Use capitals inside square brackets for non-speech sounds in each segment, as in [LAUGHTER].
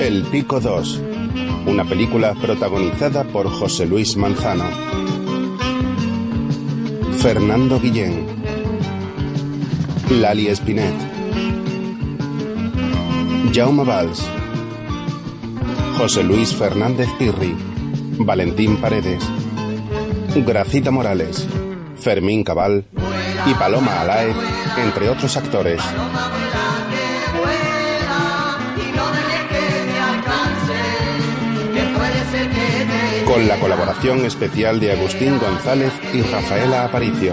El Pico 2, una película protagonizada por José Luis Manzano, Fernando Guillén, Lali Espinet, Jaume Valls, José Luis Fernández Pirri, Valentín Paredes, Gracita Morales, Fermín Cabal. Y Paloma Alaez, entre otros actores. Con la colaboración especial de Agustín González y Rafaela Aparicio.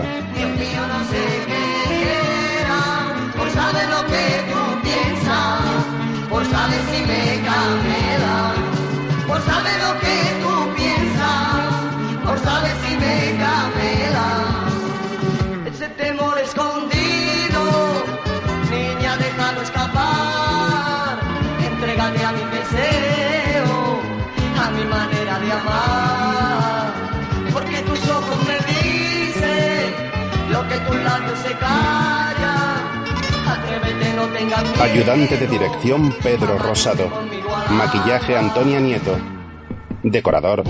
Escapar, a mi deseo, a mi Ayudante de dirección Pedro Rosado. Maquillaje Antonia Nieto. Decorador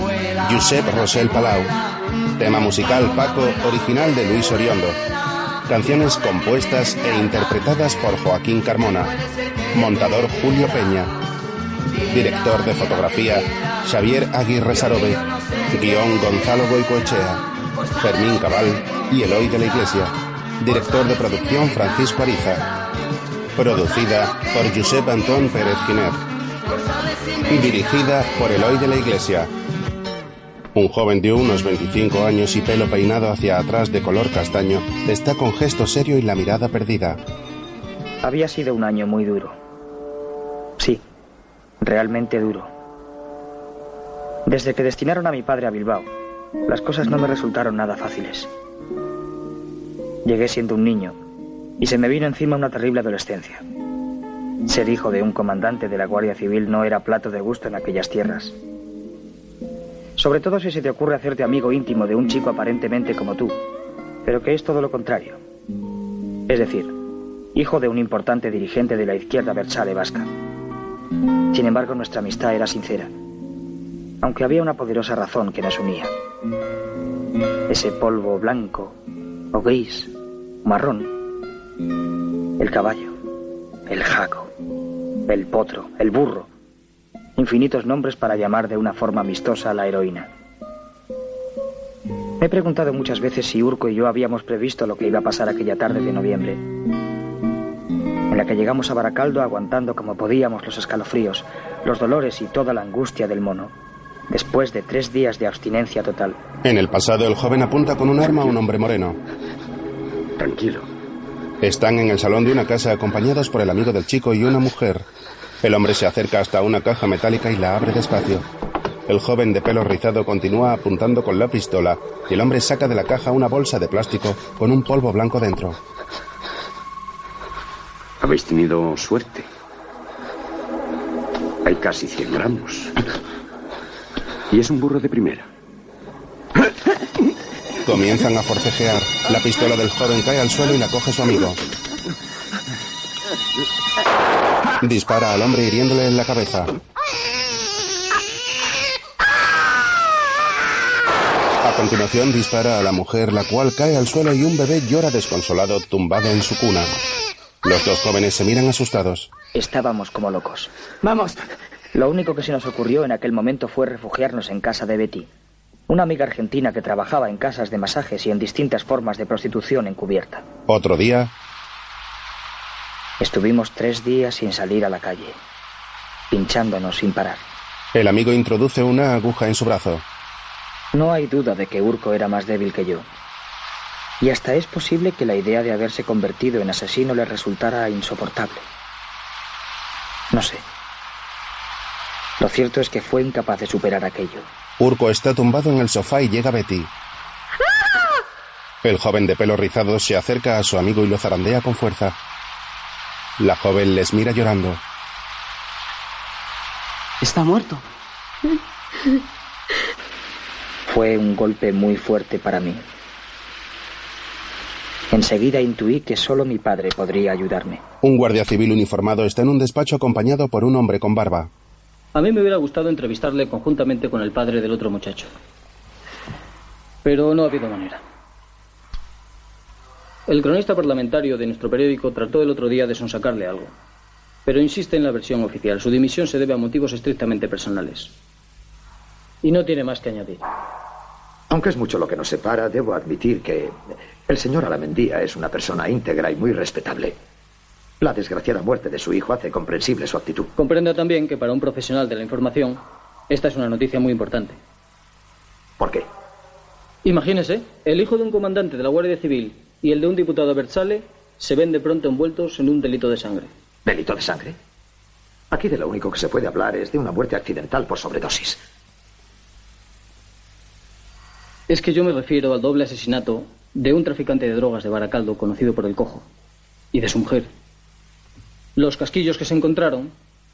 Josep Rosel Palau. Tema musical Paco, original de Luis Oriondo. Canciones compuestas e interpretadas por Joaquín Carmona. Montador Julio Peña. Director de fotografía Xavier Aguirre Sarobe. Guión Gonzalo Goicoechea. Fermín Cabal y Eloy de la Iglesia. Director de producción Francisco Ariza. Producida por Josep Antón Pérez Giner. Y dirigida por Eloy de la Iglesia. Un joven de unos 25 años y pelo peinado hacia atrás de color castaño está con gesto serio y la mirada perdida. Había sido un año muy duro. Sí, realmente duro. Desde que destinaron a mi padre a Bilbao, las cosas no me resultaron nada fáciles. Llegué siendo un niño y se me vino encima una terrible adolescencia. Ser hijo de un comandante de la Guardia Civil no era plato de gusto en aquellas tierras. Sobre todo si se te ocurre hacerte amigo íntimo de un chico aparentemente como tú, pero que es todo lo contrario. Es decir, hijo de un importante dirigente de la izquierda versale vasca. Sin embargo, nuestra amistad era sincera, aunque había una poderosa razón que nos unía. Ese polvo blanco, o gris, o marrón, el caballo, el jaco, el potro, el burro, infinitos nombres para llamar de una forma amistosa a la heroína. Me he preguntado muchas veces si Urco y yo habíamos previsto lo que iba a pasar aquella tarde de noviembre, en la que llegamos a Baracaldo aguantando como podíamos los escalofríos, los dolores y toda la angustia del mono, después de tres días de abstinencia total. En el pasado, el joven apunta con un arma a un hombre moreno. Tranquilo. Están en el salón de una casa acompañados por el amigo del chico y una mujer. El hombre se acerca hasta una caja metálica y la abre despacio. El joven de pelo rizado continúa apuntando con la pistola y el hombre saca de la caja una bolsa de plástico con un polvo blanco dentro. Habéis tenido suerte. Hay casi 100 gramos. Y es un burro de primera. Comienzan a forcejear. La pistola del joven cae al suelo y la coge su amigo. Dispara al hombre hiriéndole en la cabeza. A continuación dispara a la mujer, la cual cae al suelo y un bebé llora desconsolado tumbado en su cuna. Los dos jóvenes se miran asustados. Estábamos como locos. Vamos. Lo único que se nos ocurrió en aquel momento fue refugiarnos en casa de Betty, una amiga argentina que trabajaba en casas de masajes y en distintas formas de prostitución encubierta. Otro día, Estuvimos tres días sin salir a la calle, pinchándonos sin parar. el amigo introduce una aguja en su brazo. No hay duda de que Urco era más débil que yo. Y hasta es posible que la idea de haberse convertido en asesino le resultara insoportable. No sé. Lo cierto es que fue incapaz de superar aquello. Urco está tumbado en el sofá y llega Betty. El joven de pelo rizado se acerca a su amigo y lo zarandea con fuerza. La joven les mira llorando. Está muerto. Fue un golpe muy fuerte para mí. Enseguida intuí que solo mi padre podría ayudarme. Un guardia civil uniformado está en un despacho acompañado por un hombre con barba. A mí me hubiera gustado entrevistarle conjuntamente con el padre del otro muchacho. Pero no ha habido manera. El cronista parlamentario de nuestro periódico trató el otro día de sonsacarle algo, pero insiste en la versión oficial. Su dimisión se debe a motivos estrictamente personales. Y no tiene más que añadir. Aunque es mucho lo que nos separa, debo admitir que el señor Alamendía es una persona íntegra y muy respetable. La desgraciada muerte de su hijo hace comprensible su actitud. Comprenda también que para un profesional de la información, esta es una noticia muy importante. ¿Por qué? Imagínese, el hijo de un comandante de la Guardia Civil y el de un diputado Bersale se ven de pronto envueltos en un delito de sangre. ¿Delito de sangre? Aquí de lo único que se puede hablar es de una muerte accidental por sobredosis. Es que yo me refiero al doble asesinato de un traficante de drogas de Baracaldo conocido por el Cojo y de su mujer. Los casquillos que se encontraron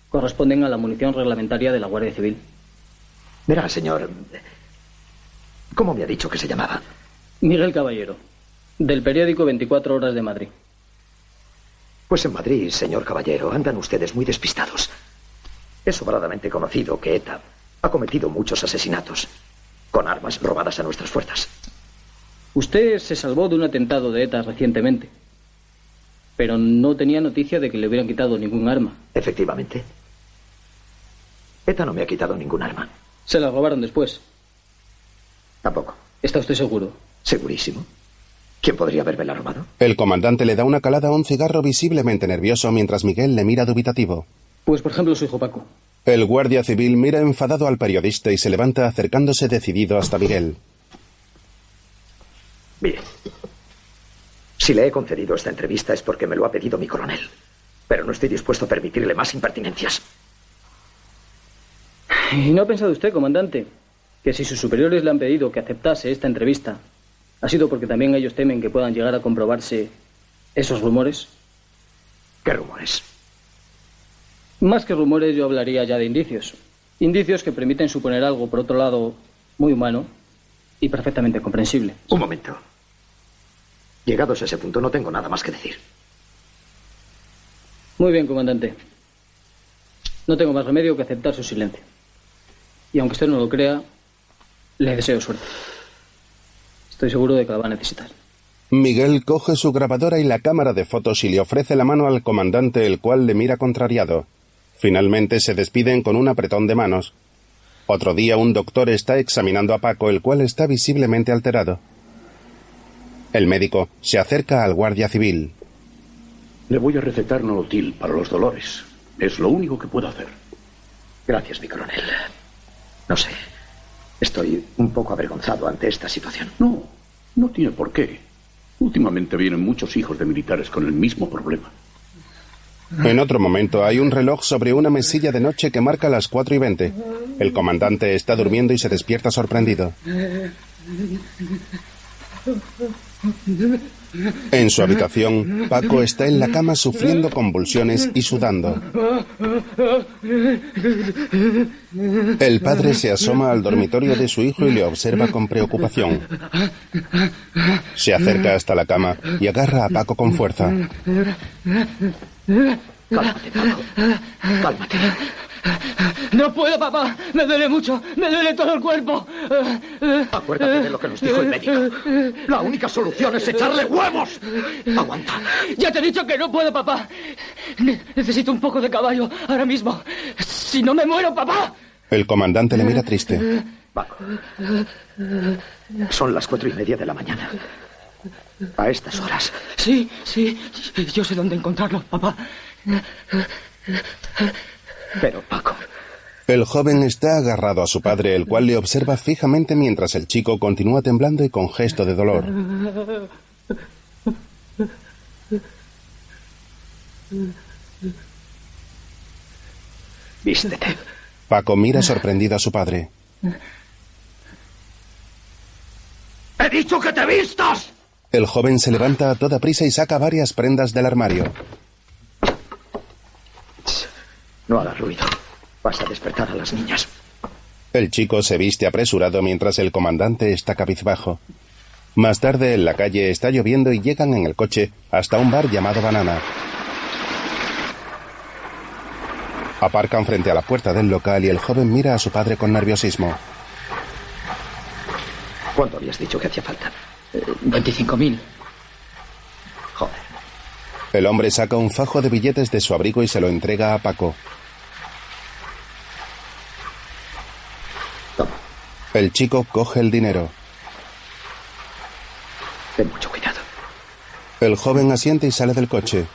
corresponden a la munición reglamentaria de la Guardia Civil. Verá, señor. ¿Cómo me ha dicho que se llamaba? Miguel Caballero, del periódico 24 Horas de Madrid. Pues en Madrid, señor Caballero, andan ustedes muy despistados. Es sobradamente conocido que ETA ha cometido muchos asesinatos con armas robadas a nuestras fuerzas. Usted se salvó de un atentado de ETA recientemente, pero no tenía noticia de que le hubieran quitado ningún arma. Efectivamente. ETA no me ha quitado ningún arma. Se la robaron después. Tampoco. ¿Está usted seguro? Segurísimo. ¿Quién podría haberme la robado? El comandante le da una calada a un cigarro visiblemente nervioso mientras Miguel le mira dubitativo. Pues por ejemplo su hijo Paco. El guardia civil mira enfadado al periodista y se levanta acercándose decidido hasta Miguel. Bien. Si le he concedido esta entrevista es porque me lo ha pedido mi coronel. Pero no estoy dispuesto a permitirle más impertinencias. ¿Y no ha pensado usted, comandante, que si sus superiores le han pedido que aceptase esta entrevista, ha sido porque también ellos temen que puedan llegar a comprobarse esos rumores? ¿Qué rumores? Más que rumores, yo hablaría ya de indicios. Indicios que permiten suponer algo, por otro lado, muy humano y perfectamente comprensible. Un momento. Llegados a ese punto, no tengo nada más que decir. Muy bien, comandante. No tengo más remedio que aceptar su silencio. Y aunque usted no lo crea, le deseo suerte. Estoy seguro de que la va a necesitar. Miguel coge su grabadora y la cámara de fotos y le ofrece la mano al comandante, el cual le mira contrariado. Finalmente se despiden con un apretón de manos. Otro día un doctor está examinando a Paco, el cual está visiblemente alterado. El médico se acerca al guardia civil. Le voy a recetar nolotil para los dolores. Es lo único que puedo hacer. Gracias, mi coronel. No sé. Estoy un poco avergonzado ante esta situación. No, no tiene por qué. Últimamente vienen muchos hijos de militares con el mismo problema. En otro momento hay un reloj sobre una mesilla de noche que marca las cuatro y veinte. El comandante está durmiendo y se despierta sorprendido. En su habitación, Paco está en la cama sufriendo convulsiones y sudando. El padre se asoma al dormitorio de su hijo y le observa con preocupación. Se acerca hasta la cama y agarra a Paco con fuerza. Cálmate, Paco. Cálmate. No puedo, papá. Me duele mucho. Me duele todo el cuerpo. Acuérdate de lo que nos dijo el médico. La única solución es echarle huevos. Aguanta. Ya te he dicho que no puedo, papá. Ne- necesito un poco de caballo ahora mismo. Si no me muero, papá. El comandante le mira triste. Paco. Son las cuatro y media de la mañana. A estas horas. Sí, sí. Yo sé dónde encontrarlo, papá. Pero, Paco, El joven está agarrado a su padre, el cual le observa fijamente mientras el chico continúa temblando y con gesto de dolor. vístete. Paco mira sorprendido a su padre. ¡He dicho que te vistas! El joven se levanta a toda prisa y saca varias prendas del armario. No hagas ruido. Vas a despertar a las niñas. El chico se viste apresurado mientras el comandante está cabizbajo. Más tarde en la calle está lloviendo y llegan en el coche hasta un bar llamado Banana. Aparcan frente a la puerta del local y el joven mira a su padre con nerviosismo. ¿Cuánto habías dicho que hacía falta? 25.000. Joder. El hombre saca un fajo de billetes de su abrigo y se lo entrega a Paco. Toma, El chico coge el dinero. ten mucho cuidado. El joven asiente y sale del coche.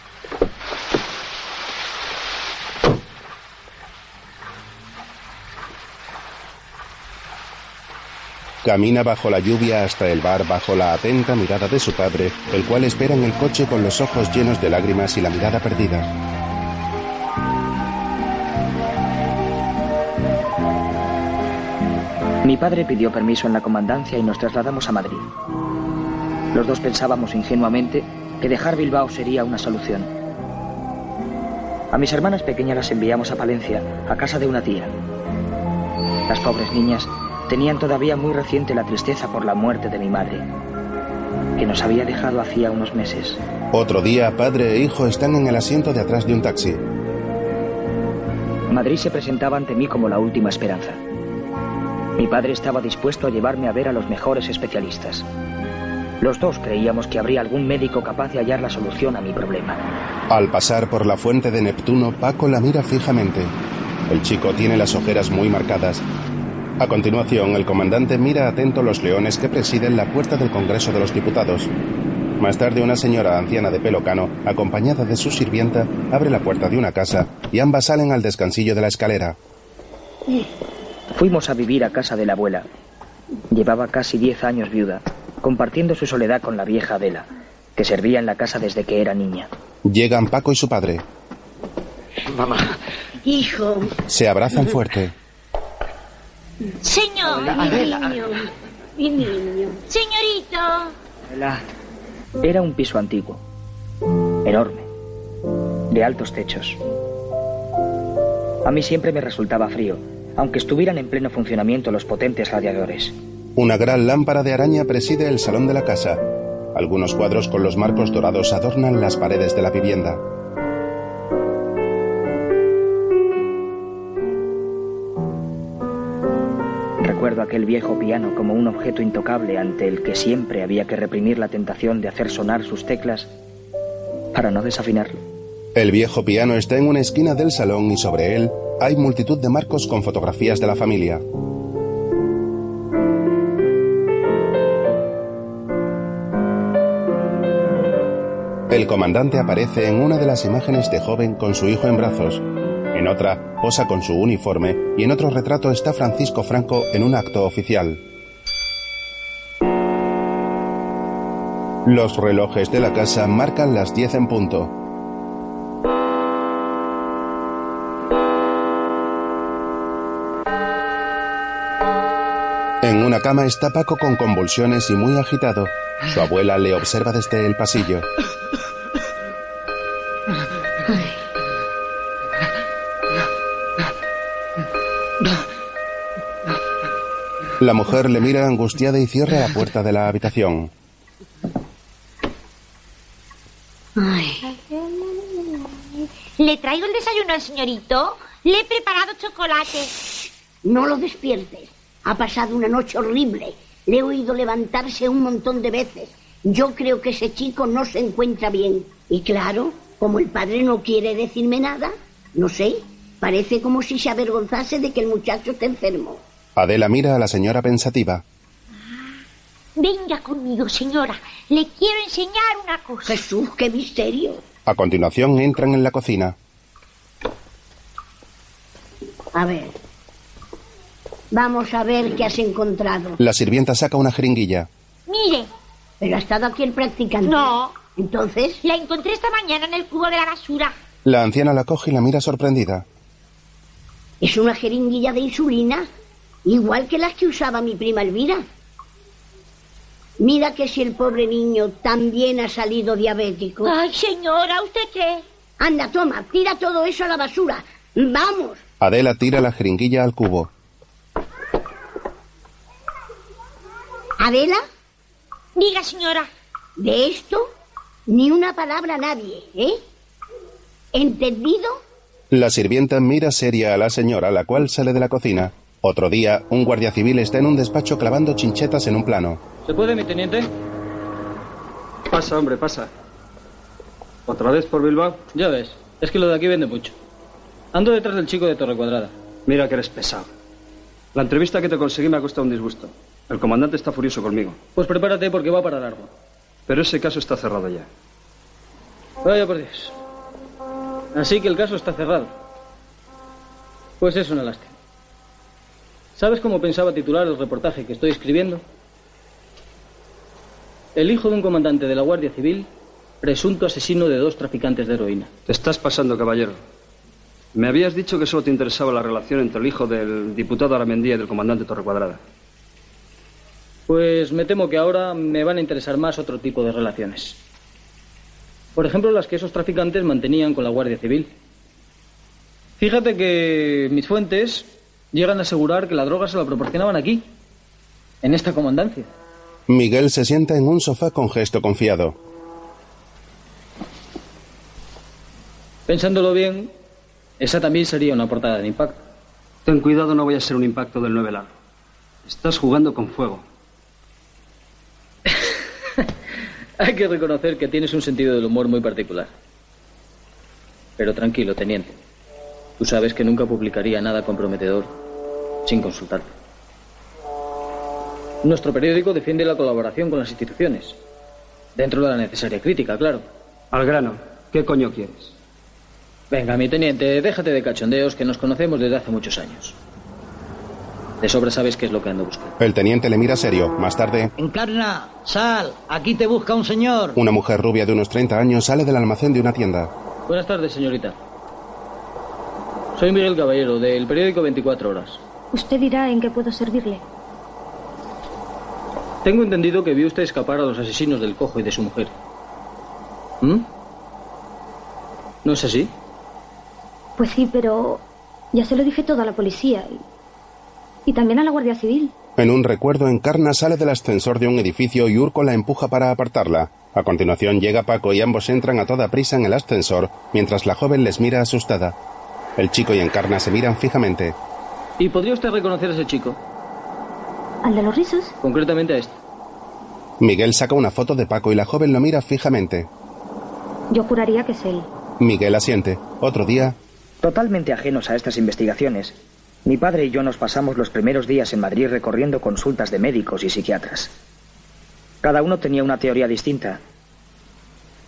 Camina bajo la lluvia hasta el bar bajo la atenta mirada de su padre, el cual espera en el coche con los ojos llenos de lágrimas y la mirada perdida. Mi padre pidió permiso en la comandancia y nos trasladamos a Madrid. Los dos pensábamos ingenuamente que dejar Bilbao sería una solución. A mis hermanas pequeñas las enviamos a Palencia, a casa de una tía. Las pobres niñas tenían todavía muy reciente la tristeza por la muerte de mi madre, que nos había dejado hacía unos meses. Otro día, padre e hijo están en el asiento de atrás de un taxi. Madrid se presentaba ante mí como la última esperanza. Mi padre estaba dispuesto a llevarme a ver a los mejores especialistas. Los dos creíamos que habría algún médico capaz de hallar la solución a mi problema. Al pasar por la fuente de Neptuno, Paco la mira fijamente. El chico tiene las ojeras muy marcadas. A continuación, el comandante mira atento los leones que presiden la puerta del Congreso de los Diputados. Más tarde, una señora anciana de pelo cano, acompañada de su sirvienta, abre la puerta de una casa y ambas salen al descansillo de la escalera. Fuimos a vivir a casa de la abuela. Llevaba casi diez años viuda, compartiendo su soledad con la vieja Adela, que servía en la casa desde que era niña. Llegan Paco y su padre. Mamá, Hijo, Se abrazan fuerte. Señor, Hola, mi Adela. niño, mi niño. Señorito, Era un piso antiguo, enorme, de altos techos. A mí siempre me resultaba frío, aunque estuvieran en pleno funcionamiento los potentes radiadores. Una gran lámpara de araña preside el salón de la casa. Algunos cuadros con los marcos dorados adornan las paredes de la vivienda. Aquel viejo piano como un objeto intocable ante el que siempre había que reprimir la tentación de hacer sonar sus teclas para no desafinarlo. El viejo piano está en una esquina del salón y sobre él hay multitud de marcos con fotografías de la familia. El comandante aparece en una de las imágenes de joven con su hijo en brazos. En otra, posa con su uniforme y en otro retrato está Francisco Franco en un acto oficial. Los relojes de la casa marcan las 10 en punto. En una cama está Paco con convulsiones y muy agitado. Su abuela le observa desde el pasillo. La mujer le mira angustiada y cierra la puerta de la habitación. ¿le traigo el desayuno al señorito? Le he preparado chocolate. No lo despiertes. Ha pasado una noche horrible. Le he oído levantarse un montón de veces. Yo creo que ese chico no se encuentra bien. Y claro, como el padre no quiere decirme nada, no sé, parece como si se avergonzase de que el muchacho esté enfermo. Adela mira a la señora pensativa. Venga conmigo, señora. Le quiero enseñar una cosa. Jesús, qué misterio. A continuación entran en la cocina. A ver. Vamos a ver qué has encontrado. La sirvienta saca una jeringuilla. Mire, ¿Pero ha estado aquí el practicante? no. Entonces, La encontré esta mañana en el cubo de la basura. La anciana la coge y la mira sorprendida. es una jeringuilla de insulina, igual que las que usaba mi prima Elvira. Mira que si el pobre niño también ha salido diabético. Ay, señora, ¿usted qué? Anda, toma, tira todo eso a la basura. Vamos. Adela tira la jeringuilla al cubo. Adela, Diga, señora. de esto ni una palabra a nadie, ¿eh? ¿Entendido? La sirvienta mira seria a la señora, la cual sale de la cocina. Otro día, un guardia civil está en un despacho clavando chinchetas en un plano. ¿Se puede, mi teniente? Pasa, hombre, pasa. ¿Otra vez por Bilbao? Ya ves, es que lo de aquí vende mucho. Ando detrás del chico de Torre Cuadrada. Mira que eres pesado. La entrevista que te conseguí me ha costado un disgusto. El comandante está furioso conmigo. Pues prepárate porque va para largo. Pero ese caso está cerrado ya. Vaya por Dios. Así que el caso está cerrado. Pues es una lástima. ¿Sabes cómo pensaba titular el reportaje que estoy escribiendo? El hijo de un comandante de la Guardia Civil, presunto asesino de dos traficantes de heroína. Te estás pasando, caballero. Me habías dicho que solo te interesaba la relación entre el hijo del diputado Aramendía y del comandante Torrecuadrada. Pues me temo que ahora me van a interesar más otro tipo de relaciones. Por ejemplo, las que esos traficantes mantenían con la Guardia Civil. Fíjate que mis fuentes llegan a asegurar que la droga se la proporcionaban aquí, en esta comandancia. Miguel se sienta en un sofá con gesto confiado. Pensándolo bien, esa también sería una portada de impacto. Ten cuidado, no vaya a ser un impacto del 9 largo. Estás jugando con fuego. [LAUGHS] Hay que reconocer que tienes un sentido del humor muy particular. Pero tranquilo, teniente. Tú sabes que nunca publicaría nada comprometedor sin consultarte. Nuestro periódico defiende la colaboración con las instituciones. Dentro de la necesaria crítica, claro. Al grano, ¿qué coño quieres? Venga, mi teniente, déjate de cachondeos que nos conocemos desde hace muchos años. De sobra sabes qué es lo que ando buscando. El teniente le mira serio. Más tarde, Encarna, sal, aquí te busca un señor. una mujer rubia de unos 30 años sale del almacén de una tienda. Buenas tardes, señorita. Soy Miguel Caballero, del periódico 24 Horas. Usted dirá en qué puedo servirle. Tengo entendido que vio usted escapar a los asesinos del cojo y de su mujer. ¿Mm? ¿No es así? Pues sí, pero ya se lo dije todo a la policía y, y también a la Guardia Civil. En un recuerdo, Encarna sale del ascensor de un edificio y Urco la empuja para apartarla. A continuación llega Paco y ambos entran a toda prisa en el ascensor, mientras la joven les mira asustada. El chico y Encarna se miran fijamente. ¿Y podría usted reconocer a ese chico? ¿Al de los rizos? Concretamente a este. Miguel saca una foto de Paco y la joven lo mira fijamente. Yo juraría que es él. Miguel asiente. Otro día, Totalmente ajenos a estas investigaciones, mi padre y yo nos pasamos los primeros días en Madrid recorriendo consultas de médicos y psiquiatras. Cada uno tenía una teoría distinta.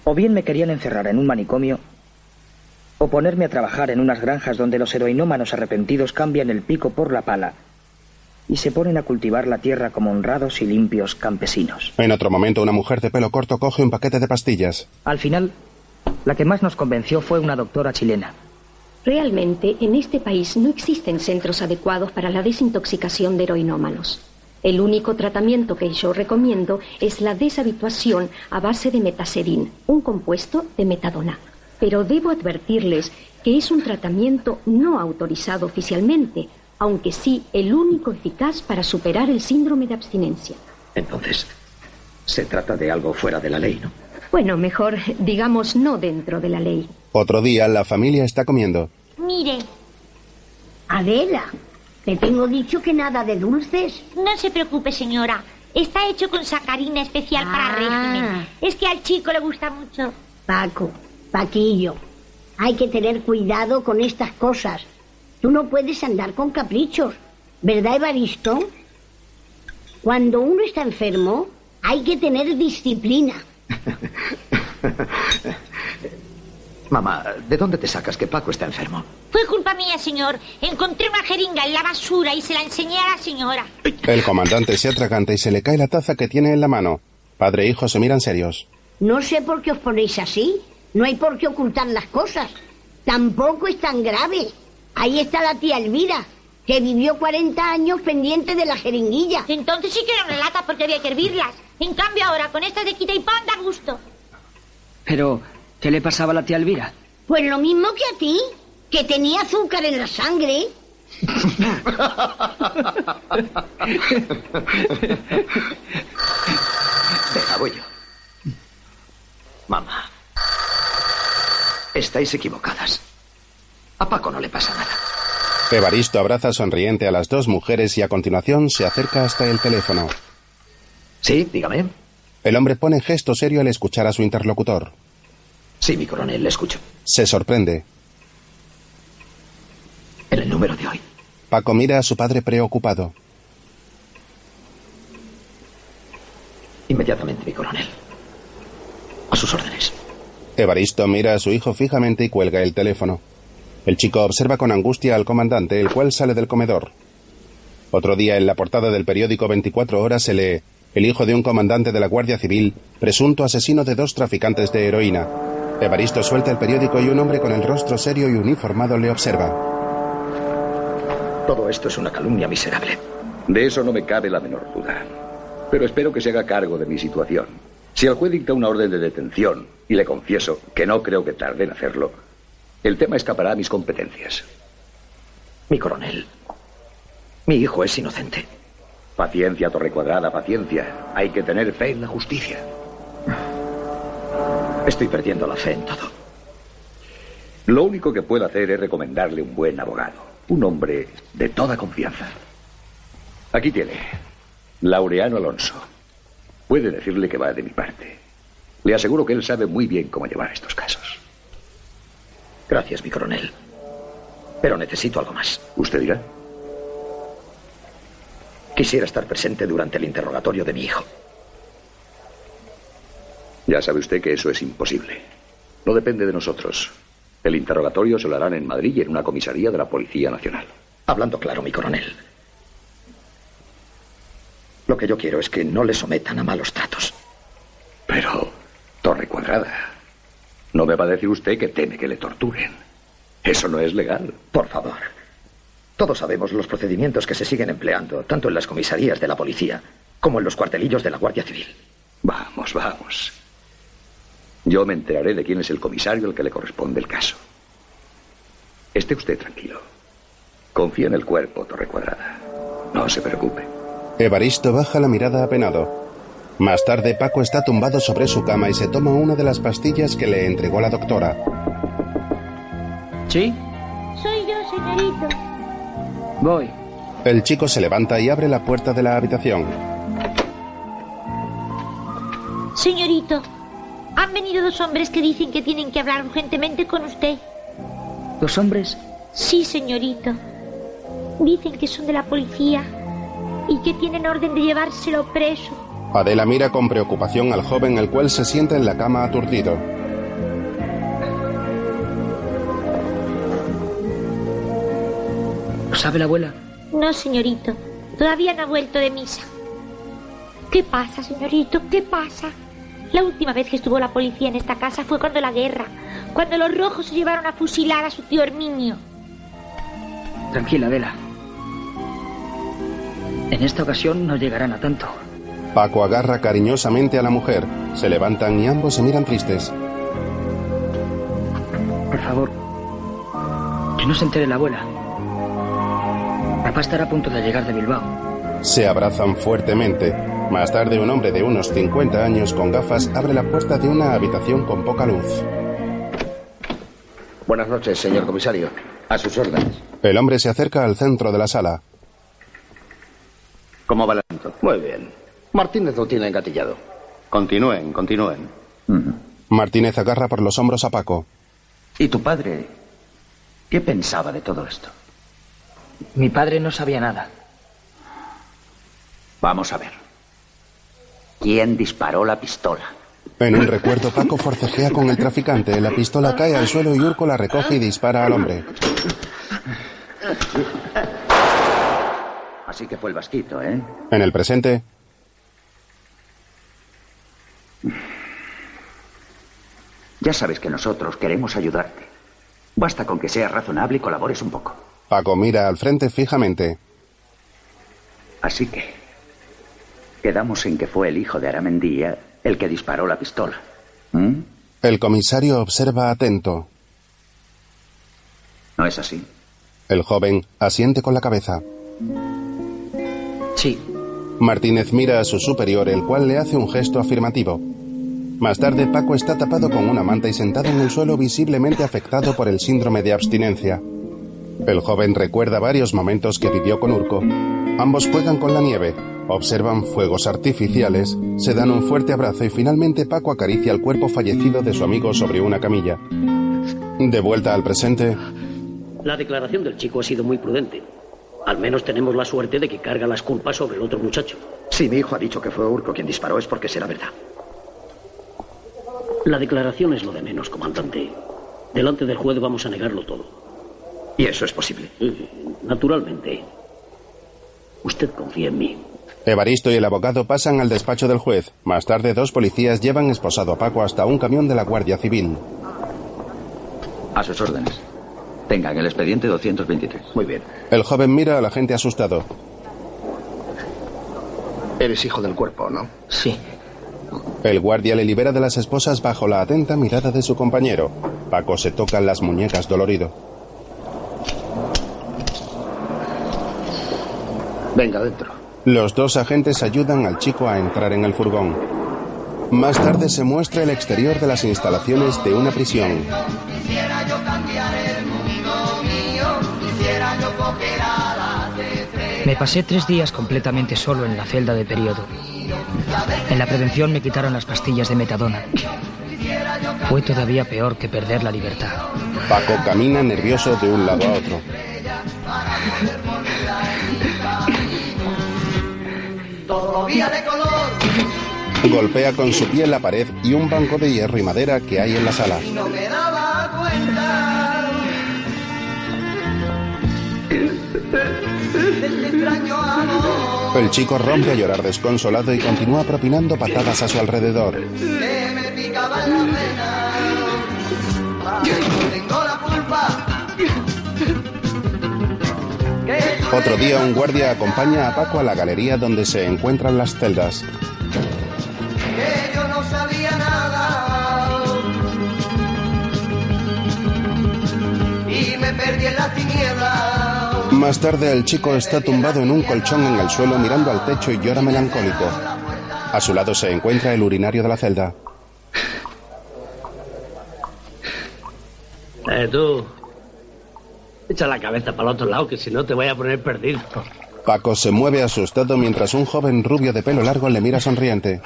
O bien me querían encerrar en un manicomio, o ponerme a trabajar en unas granjas donde los heroinómanos arrepentidos cambian el pico por la pala y se ponen a cultivar la tierra como honrados y limpios campesinos. en otro momento, una mujer de pelo corto coge un paquete de pastillas. Al final, la que más nos convenció fue una doctora chilena. Realmente, en este país no existen centros adecuados para la desintoxicación de heroinómanos. El único tratamiento que yo recomiendo es la deshabituación a base de metaserin, un compuesto de metadona. Pero debo advertirles que es un tratamiento no autorizado oficialmente, aunque sí el único eficaz para superar el síndrome de abstinencia. Entonces, se trata de algo fuera de la ley, ¿no? Bueno, mejor digamos no dentro de la ley. Otro día, la familia está comiendo. Mire, Adela, te tengo dicho que nada de dulces. no se preocupe, señora. Está hecho con sacarina especial para Ah. régimen. Es que al chico le gusta mucho. Paco, Paquillo, hay que tener cuidado con estas cosas. Tú no puedes andar con caprichos, ¿verdad, Evaristo? Cuando uno está enfermo, hay que tener disciplina. [LAUGHS] Mamá, ¿de dónde te sacas que Paco está enfermo? Fue culpa mía, señor. Encontré una jeringa en la basura y se la enseñé a la señora. El comandante se atraganta y se le cae la taza que tiene en la mano. Padre e hijo se miran serios. No sé por qué os ponéis así. No hay por qué ocultar las cosas. Tampoco es tan grave. Ahí está la tía Elvira, que vivió 40 años pendiente de la jeringuilla. Entonces sí que era una lata porque había que hervirlas. En cambio ahora, con estas de quita y pon, da gusto. Pero, ¿qué le pasaba a la tía Elvira? Pues lo mismo que a ti, que tenía azúcar en la sangre. [LAUGHS] Venga, voy yo. Mamá, estáis equivocadas. A Paco no le pasa nada. Evaristo abraza sonriente a las dos mujeres y a continuación se acerca hasta el teléfono. Sí, dígame. El hombre pone gesto serio al escuchar a su interlocutor. Sí, mi coronel, le escucho. Se sorprende. En el número de hoy. Paco mira a su padre preocupado. Inmediatamente, mi coronel. A sus órdenes. Evaristo mira a su hijo fijamente y cuelga el teléfono. El chico observa con angustia al comandante, el cual sale del comedor. Otro día en la portada del periódico 24 horas se lee El hijo de un comandante de la Guardia Civil, presunto asesino de dos traficantes de heroína. Evaristo suelta el periódico y un hombre con el rostro serio y uniformado le observa. Todo esto es una calumnia miserable. De eso no me cabe la menor duda. Pero espero que se haga cargo de mi situación. Si el juez dicta una orden de detención, y le confieso que no creo que tarde en hacerlo, el tema escapará a mis competencias. Mi coronel, mi hijo es inocente. Paciencia, Torre Cuadrada, paciencia. Hay que tener fe en la justicia. Estoy perdiendo la fe en todo. Lo único que puedo hacer es recomendarle un buen abogado. Un hombre de toda confianza. Aquí tiene. Laureano Alonso. Puede decirle que va de mi parte. Le aseguro que él sabe muy bien cómo llevar estos casos. Gracias, mi coronel. Pero necesito algo más. ¿Usted dirá? Quisiera estar presente durante el interrogatorio de mi hijo. Ya sabe usted que eso es imposible. No depende de nosotros. El interrogatorio se lo harán en Madrid y en una comisaría de la Policía Nacional. Hablando claro, mi coronel. Lo que yo quiero es que no le sometan a malos tratos. No me va a decir usted que teme que le torturen. Eso no es legal. Por favor. Todos sabemos los procedimientos que se siguen empleando, tanto en las comisarías de la policía como en los cuartelillos de la Guardia Civil. Vamos, vamos. Yo me enteraré de quién es el comisario al que le corresponde el caso. Esté usted tranquilo. Confía en el cuerpo, Torre Cuadrada. No se preocupe. Evaristo baja la mirada apenado. Más tarde, Paco está tumbado sobre su cama y se toma una de las pastillas que le entregó la doctora. ¿Sí? Soy yo, señorito. Voy. El chico se levanta y abre la puerta de la habitación. Señorito, han venido dos hombres que dicen que tienen que hablar urgentemente con usted. ¿Dos hombres? Sí, señorito. Dicen que son de la policía y que tienen orden de llevárselo preso. Adela mira con preocupación al joven, el cual se sienta en la cama aturdido. ¿Lo sabe la abuela? No, señorito. Todavía no ha vuelto de misa. ¿Qué pasa, señorito? ¿Qué pasa? La última vez que estuvo la policía en esta casa fue cuando la guerra, cuando los rojos se llevaron a fusilar a su tío Herminio. Tranquila, Adela. En esta ocasión no llegarán a tanto. Paco agarra cariñosamente a la mujer. Se levantan y ambos se miran tristes. Por favor, que no se entere la abuela. Papá estará a punto de llegar de Bilbao. Se abrazan fuertemente. Más tarde, un hombre de unos 50 años con gafas abre la puerta de una habitación con poca luz. Buenas noches, señor comisario. A sus órdenes. El hombre se acerca al centro de la sala. ¿Cómo va el asunto? Muy bien. Martínez lo tiene engatillado. Continúen, continúen. Martínez agarra por los hombros a Paco. ¿Y tu padre? ¿Qué pensaba de todo esto? Mi padre no sabía nada. Vamos a ver. ¿Quién disparó la pistola? En un recuerdo, Paco forcejea con el traficante. La pistola cae al suelo y Urco la recoge y dispara al hombre. Así que fue el vasquito, ¿eh? En el presente, Ya sabes que nosotros queremos ayudarte. Basta con que seas razonable y colabores un poco. Paco mira al frente fijamente. Así que quedamos en que fue el hijo de Aramendía el que disparó la pistola. ¿Mm? El comisario observa atento. ¿No es así? El joven asiente con la cabeza. Sí. Martínez mira a su superior, el cual le hace un gesto afirmativo. Más tarde, Paco está tapado con una manta y sentado en el suelo visiblemente afectado por el síndrome de abstinencia. El joven recuerda varios momentos que vivió con Urco. Ambos juegan con la nieve, observan fuegos artificiales, se dan un fuerte abrazo y finalmente Paco acaricia el cuerpo fallecido de su amigo sobre una camilla. De vuelta al presente, La declaración del chico ha sido muy prudente. Al menos tenemos la suerte de que carga las culpas sobre el otro muchacho. Si mi hijo ha dicho que fue Urco quien disparó es porque será verdad. La declaración es lo de menos, comandante. Delante del juez vamos a negarlo todo. ¿Y eso es posible? Naturalmente. Usted confía en mí. Evaristo y el abogado pasan al despacho del juez. Más tarde, dos policías llevan esposado a Paco hasta un camión de la Guardia Civil. A sus órdenes. Tengan el expediente 223. Muy bien. El joven mira a la gente asustado. Eres hijo del cuerpo, ¿no? Sí. El guardia le libera de las esposas bajo la atenta mirada de su compañero. Paco se toca las muñecas dolorido. Venga, dentro. Los dos agentes ayudan al chico a entrar en el furgón. Más tarde se muestra el exterior de las instalaciones de una prisión. Me pasé tres días completamente solo en la celda de periodo. En la prevención me quitaron las pastillas de metadona. Fue todavía peor que perder la libertad. Paco camina nervioso de un lado a otro. Todavía de color Golpea con su pie la pared y un banco de hierro y madera que hay en la sala. no me daba cuenta. El chico rompe a llorar desconsolado y continúa propinando patadas a su alrededor. Otro día un guardia acompaña a Paco a la galería donde se encuentran las celdas. y me perdí en la tiniebla Más tarde el chico está tumbado en un colchón en el suelo mirando al techo y llora melancólico. A su lado se encuentra el urinario de la celda. Eh, tú. Echa la cabeza para el otro lado, que si no te voy a poner perdido. Paco se mueve asustado mientras un joven rubio de pelo largo le mira sonriente.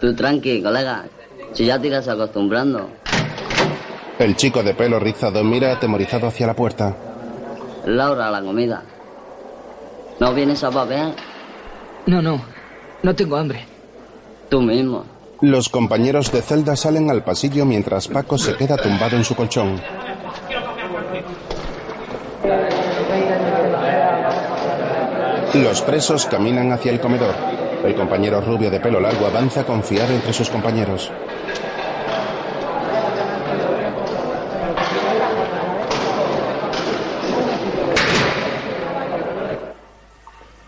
Tú tranqui, colega. Si ya te irás acostumbrando. El chico de pelo rizado mira atemorizado hacia la puerta. Laura, la comida. ¿No vienes a papear? No, no. No tengo hambre. Tú mismo. Los compañeros de celda salen al pasillo mientras Paco se queda tumbado en su colchón. Los presos caminan hacia el comedor. El compañero rubio de pelo largo avanza confiado entre sus compañeros.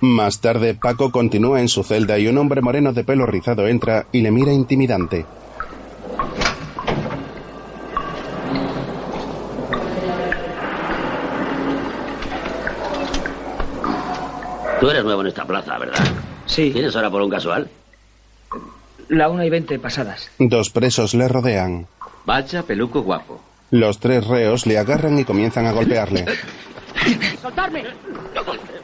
Más tarde, Paco continúa en su celda y un hombre moreno de pelo rizado entra y le mira intimidante. Tú eres nuevo en esta plaza, ¿verdad? Sí. ¿Tienes hora por un casual? La una y veinte pasadas. Dos presos le rodean. Bacha, peluco, guapo. Los tres reos le agarran y comienzan a golpearle. [LAUGHS] ¡Soltarme!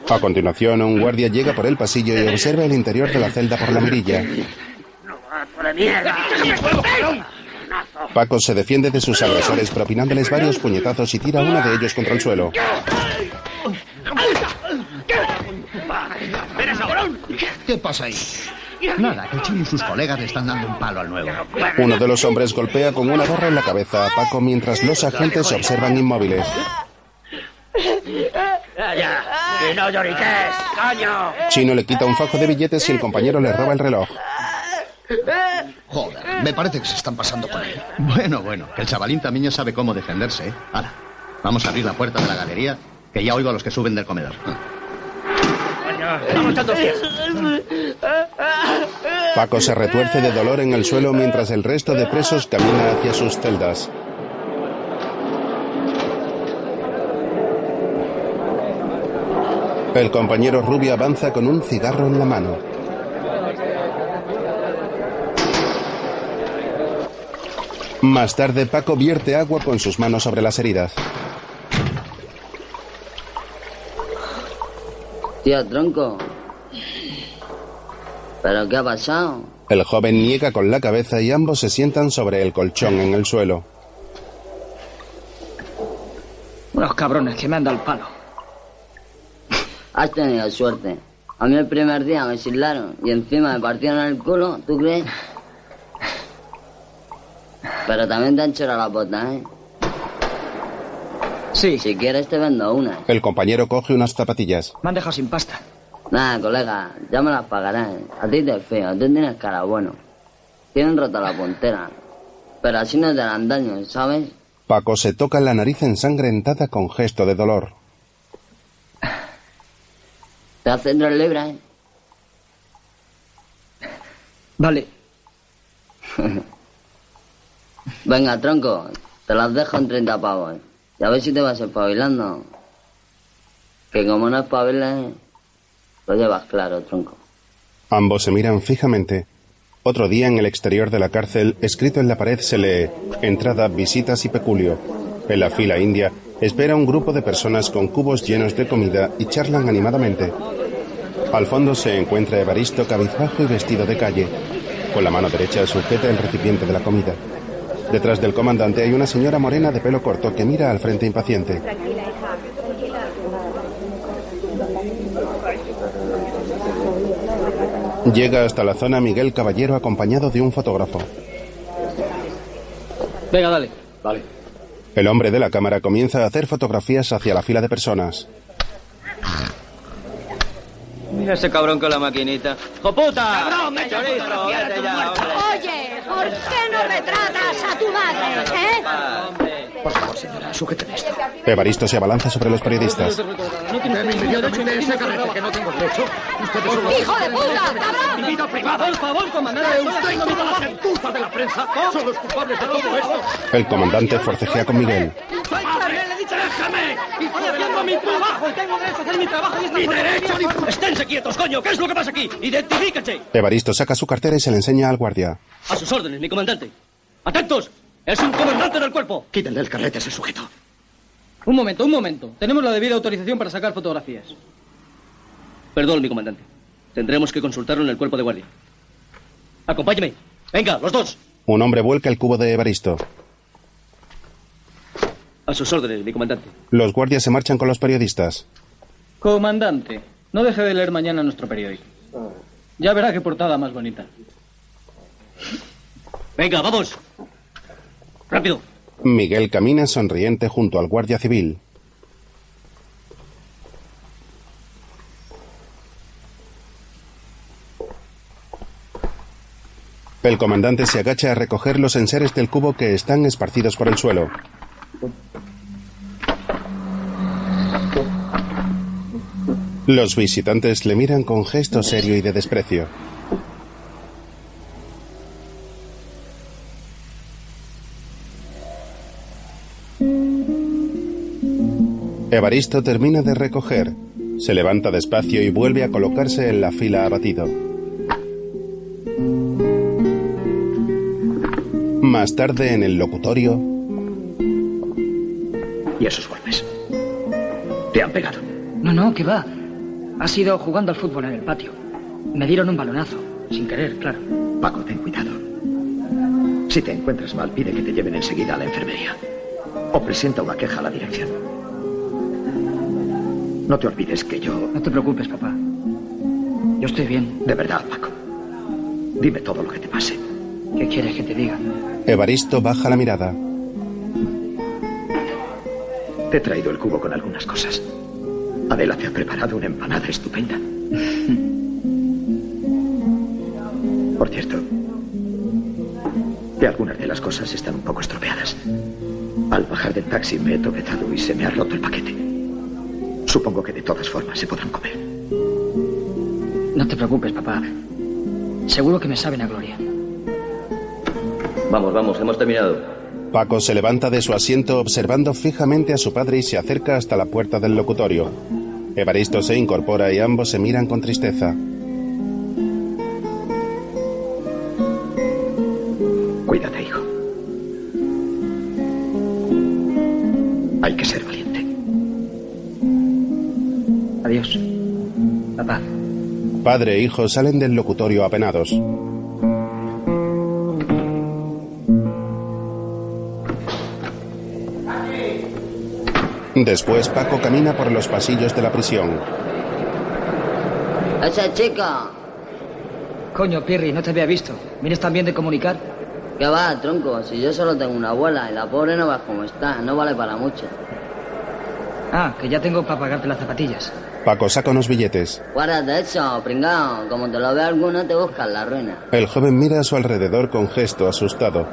A continuación, un guardia llega por el pasillo y observa el interior de la celda por la mirilla. ¡Por mierda! Paco se defiende de sus agresores propinándoles varios puñetazos y tira uno de ellos contra el suelo. ¿Qué pasa ahí? Nada, que Chino y sus colegas le están dando un palo al nuevo. Uno de los hombres golpea con una barra en la cabeza a Paco mientras los agentes observan inmóviles. ¡Y no lloriques, coño! Chino le quita un fajo de billetes y el compañero le roba el reloj. Joder, me parece que se están pasando con él. Bueno, bueno, que el chavalín también ya sabe cómo defenderse, ¿eh? Hala, vamos a abrir la puerta de la galería, que ya oigo a los que suben del comedor. Paco se retuerce de dolor en el suelo mientras el resto de presos camina hacia sus celdas. El compañero rubio avanza con un cigarro en la mano. Más tarde, Paco vierte agua con sus manos sobre las heridas. Tío Tronco. ¿Pero qué ha pasado? El joven niega con la cabeza y ambos se sientan sobre el colchón en el suelo. Unos cabrones que me han dado el palo. Has tenido suerte. A mí el primer día me silaron y encima me partieron el culo, ¿tú crees? Pero también te han chorado las botas, ¿eh? Sí. Si quieres te vendo una. El compañero coge unas zapatillas. Me han dejado sin pasta. Nada, colega, ya me las pagarás. A ti te feo, tú tienes cara bueno. Tienen rota la puntera. Pero así no te dan daño, ¿sabes? Paco se toca la nariz ensangrentada con gesto de dolor. Te hacen tres libras, ¿eh? Vale. [LAUGHS] Venga, tronco, te las dejo en 30 pavos. Y a ver si te vas espabilando. Que como no espabiles, lo llevas claro, tronco. Ambos se miran fijamente. Otro día en el exterior de la cárcel, escrito en la pared, se lee Entrada, visitas y peculio. En la fila india espera un grupo de personas con cubos llenos de comida y charlan animadamente. Al fondo se encuentra Evaristo cabizbajo y vestido de calle. Con la mano derecha sujeta el recipiente de la comida. Detrás del comandante hay una señora morena de pelo corto que mira al frente impaciente. Llega hasta la zona Miguel Caballero acompañado de un fotógrafo. Venga, dale. Vale. El hombre de la cámara comienza a hacer fotografías hacia la fila de personas. Mira ese cabrón con la maquinita. ¡Joputa! ¡Cabrón, me chorizo! Oye, ¿por qué no retratas a tu madre, eh? Por favor, señora, sujéteme esto. Evaristo se abalanza sobre los periodistas. Deme inmediatamente ese carrete que no tengo derecho. Ustedes son los... ¡Hijo de puta, cabrón! ¡Mi vida privada! ¡Por favor, comandante! ¡Usted y toda la gentuza de la prensa son los culpables de todo esto! El comandante forcejea con Miguel. ¡Déjame! Estoy haciendo mi trabajo y tengo derecho a hacer mi trabajo y fotografía- derecho ni- ¡Esténse quietos, coño! ¿Qué es lo que pasa aquí? ¡Identifíquense! Evaristo saca su cartera y se la enseña al guardia. A sus órdenes, mi comandante. ¡Atentos! ¡Es un comandante del cuerpo! Quítenle el carrete a ese sujeto. Un momento, un momento. Tenemos la debida autorización para sacar fotografías. Perdón, mi comandante. Tendremos que consultarlo en el cuerpo de guardia. Acompáñeme. Venga, los dos. Un hombre vuelca el cubo de Evaristo. A sus órdenes, mi comandante. Los guardias se marchan con los periodistas. Comandante, no deje de leer mañana nuestro periódico. Ya verá qué portada más bonita. Venga, vamos. Rápido. Miguel camina sonriente junto al guardia civil. El comandante se agacha a recoger los enseres del cubo que están esparcidos por el suelo. Los visitantes le miran con gesto serio y de desprecio. Evaristo termina de recoger, se levanta despacio y vuelve a colocarse en la fila abatido. Más tarde en el locutorio, ¿Y esos golpes? ¿Te han pegado? No, no, que va. Ha sido jugando al fútbol en el patio. Me dieron un balonazo, sin querer, claro. Paco, ten cuidado. Si te encuentras mal, pide que te lleven enseguida a la enfermería. O presenta una queja a la dirección. No te olvides que yo... No te preocupes, papá. Yo estoy bien. De verdad, Paco. Dime todo lo que te pase. ¿Qué quieres que te diga? Evaristo baja la mirada. Te he traído el cubo con algunas cosas. Adela te ha preparado una empanada estupenda. Por cierto, que algunas de las cosas están un poco estropeadas. Al bajar del taxi me he tropezado y se me ha roto el paquete. Supongo que de todas formas se podrán comer. No te preocupes, papá. Seguro que me saben a gloria. Vamos, vamos, hemos terminado. Paco se levanta de su asiento observando fijamente a su padre y se acerca hasta la puerta del locutorio. Evaristo se incorpora y ambos se miran con tristeza. Cuídate, hijo. Hay que ser Adiós. Papá. Padre e hijo salen del locutorio apenados. Después Paco camina por los pasillos de la prisión. Esa chica. Coño, Pirri, no te había visto. ¿Vienes también de comunicar? ¿Qué va, tronco? Si yo solo tengo una abuela y la pobre no va como está, no vale para mucho. Ah, que ya tengo para pagarte las zapatillas. Paco saca unos billetes. Guárdate eso, pringao. Como te lo ve alguno, te buscan la ruina. El joven mira a su alrededor con gesto asustado.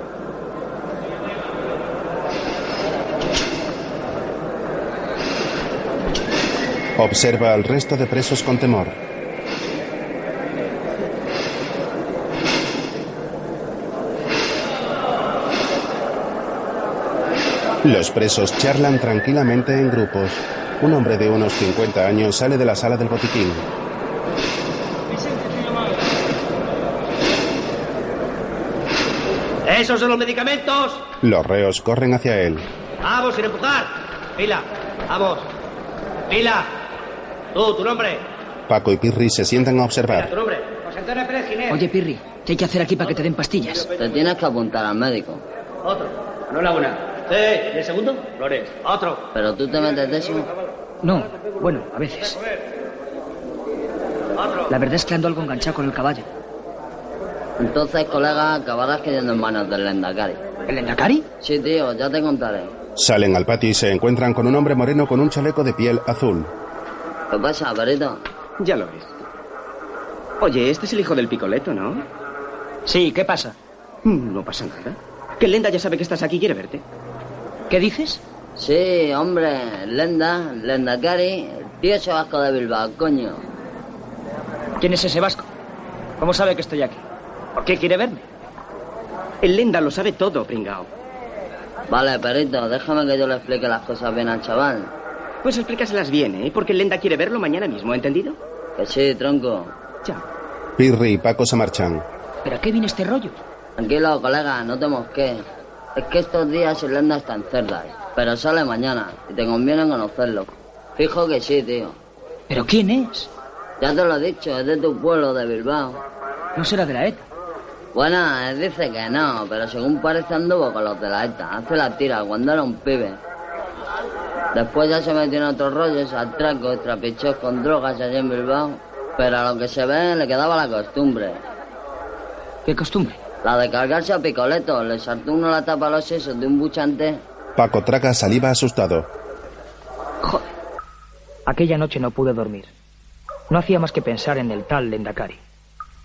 Observa al resto de presos con temor. Los presos charlan tranquilamente en grupos. Un hombre de unos 50 años sale de la sala del botiquín. ¡Esos son los medicamentos! Los reos corren hacia él. ¡Vamos, sin empujar! ¡Pila! ¡Vamos! ¡Pila! Tú, tu nombre. Paco y Pirri se sientan a observar. Tu nombre. José Antonio Pérez Ginés. Oye, Pirri, ¿qué hay que hacer aquí para que te den pastillas? Te tienes que apuntar al médico. Otro. Enhorabuena. Sí. ¿Y el segundo? Flores. Otro. ¿Pero tú te metes de eso? No, bueno, a veces. La verdad es que ando algo enganchado con el caballo. Entonces, colega, acabarás cayendo en manos del Lendakari. ¿El Lendakari? Sí, tío, ya te contaré. Salen al patio y se encuentran con un hombre moreno con un chaleco de piel azul. ¿Qué pasa, perito? Ya lo ves. Oye, este es el hijo del picoleto, ¿no? Sí, ¿qué pasa? Mm, No pasa nada. Que Lenda ya sabe que estás aquí y quiere verte. ¿Qué dices? Sí, hombre, Lenda, Lendakari, el tío ese vasco de Bilbao, coño. ¿Quién es ese vasco? ¿Cómo sabe que estoy aquí? ¿Por qué quiere verme? El Lenda lo sabe todo, pringao. Vale, perito, déjame que yo le explique las cosas bien al chaval. Pues explícaselas bien, ¿eh? Porque el Lenda quiere verlo mañana mismo, ¿entendido? Que sí, tronco. Chao. Pirri y Paco se marchan. ¿Pero a qué viene este rollo? Tranquilo, colega, no te mosques. Es que estos días el Lenda está en cerdas, pero sale mañana y te conviene conocerlo. Fijo que sí, tío. ¿Pero quién es? Ya te lo he dicho, es de tu pueblo, de Bilbao. No será de la ETA. Bueno, él dice que no, pero según parece anduvo con los de la ETA. Hace la tira cuando era un pibe. Después ya se metió en otros rollos, atracos, trapicheos con drogas allí en Bilbao. Pero a lo que se ve le quedaba la costumbre. ¿Qué costumbre? La de cargarse a picoletos. Le saltó uno la tapa a los sesos de un buchante. Paco traga saliva asustado. Joder. Aquella noche no pude dormir. No hacía más que pensar en el tal Lendakari.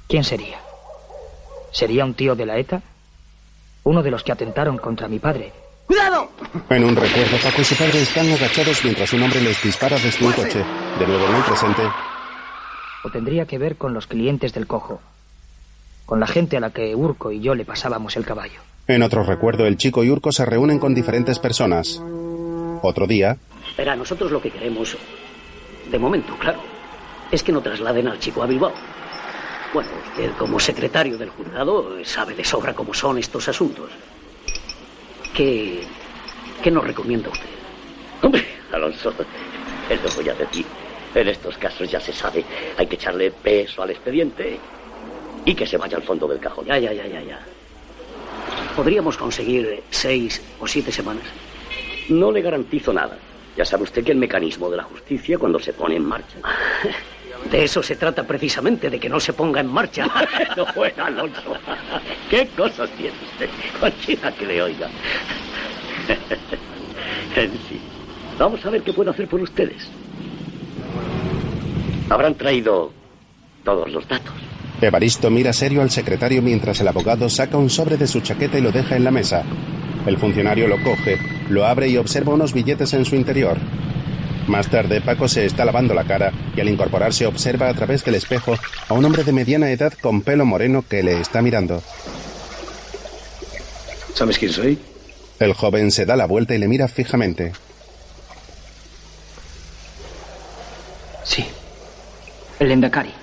¿Quién sería? ¿Sería un tío de la ETA? Uno de los que atentaron contra mi padre. ¡Cuidado! En un recuerdo, Paco y su padre están agachados mientras un hombre les dispara desde un coche. De nuevo en el presente, O tendría que ver con los clientes del cojo. Con la gente a la que Urco y yo le pasábamos el caballo. En otro recuerdo, el chico y Urco se reúnen con diferentes personas. Otro día, Verá, nosotros lo que queremos, de momento, claro, es que no trasladen al chico a Bilbao. Bueno, usted como secretario del juzgado sabe de sobra cómo son estos asuntos. ¿Qué, qué nos recomienda usted? Hombre, Alonso, es lo que voy a decir. En estos casos ya se sabe, hay que echarle peso al expediente y que se vaya al fondo del cajón. Ya, ya, ya, ya, ya. ¿Podríamos conseguir seis o siete semanas? No le garantizo nada. Ya sabe usted que el mecanismo de la justicia cuando se pone en marcha. [LAUGHS] De eso se trata precisamente, de que no se ponga en marcha. [LAUGHS] no, bueno, Alonso. ¿Qué cosas tiene usted? Cualquiera que le oiga. [LAUGHS] En sí. Vamos a ver qué puedo hacer por ustedes. Habrán traído todos los datos. Evaristo mira serio al secretario mientras el abogado saca un sobre de su chaqueta y lo deja en la mesa. El funcionario lo coge, lo abre y observa unos billetes en su interior. Más tarde, Paco se está lavando la cara y al incorporarse observa a través del espejo a un hombre de mediana edad con pelo moreno que le está mirando. ¿Sabes quién soy? El joven se da la vuelta y le mira fijamente. Sí. El Endacari.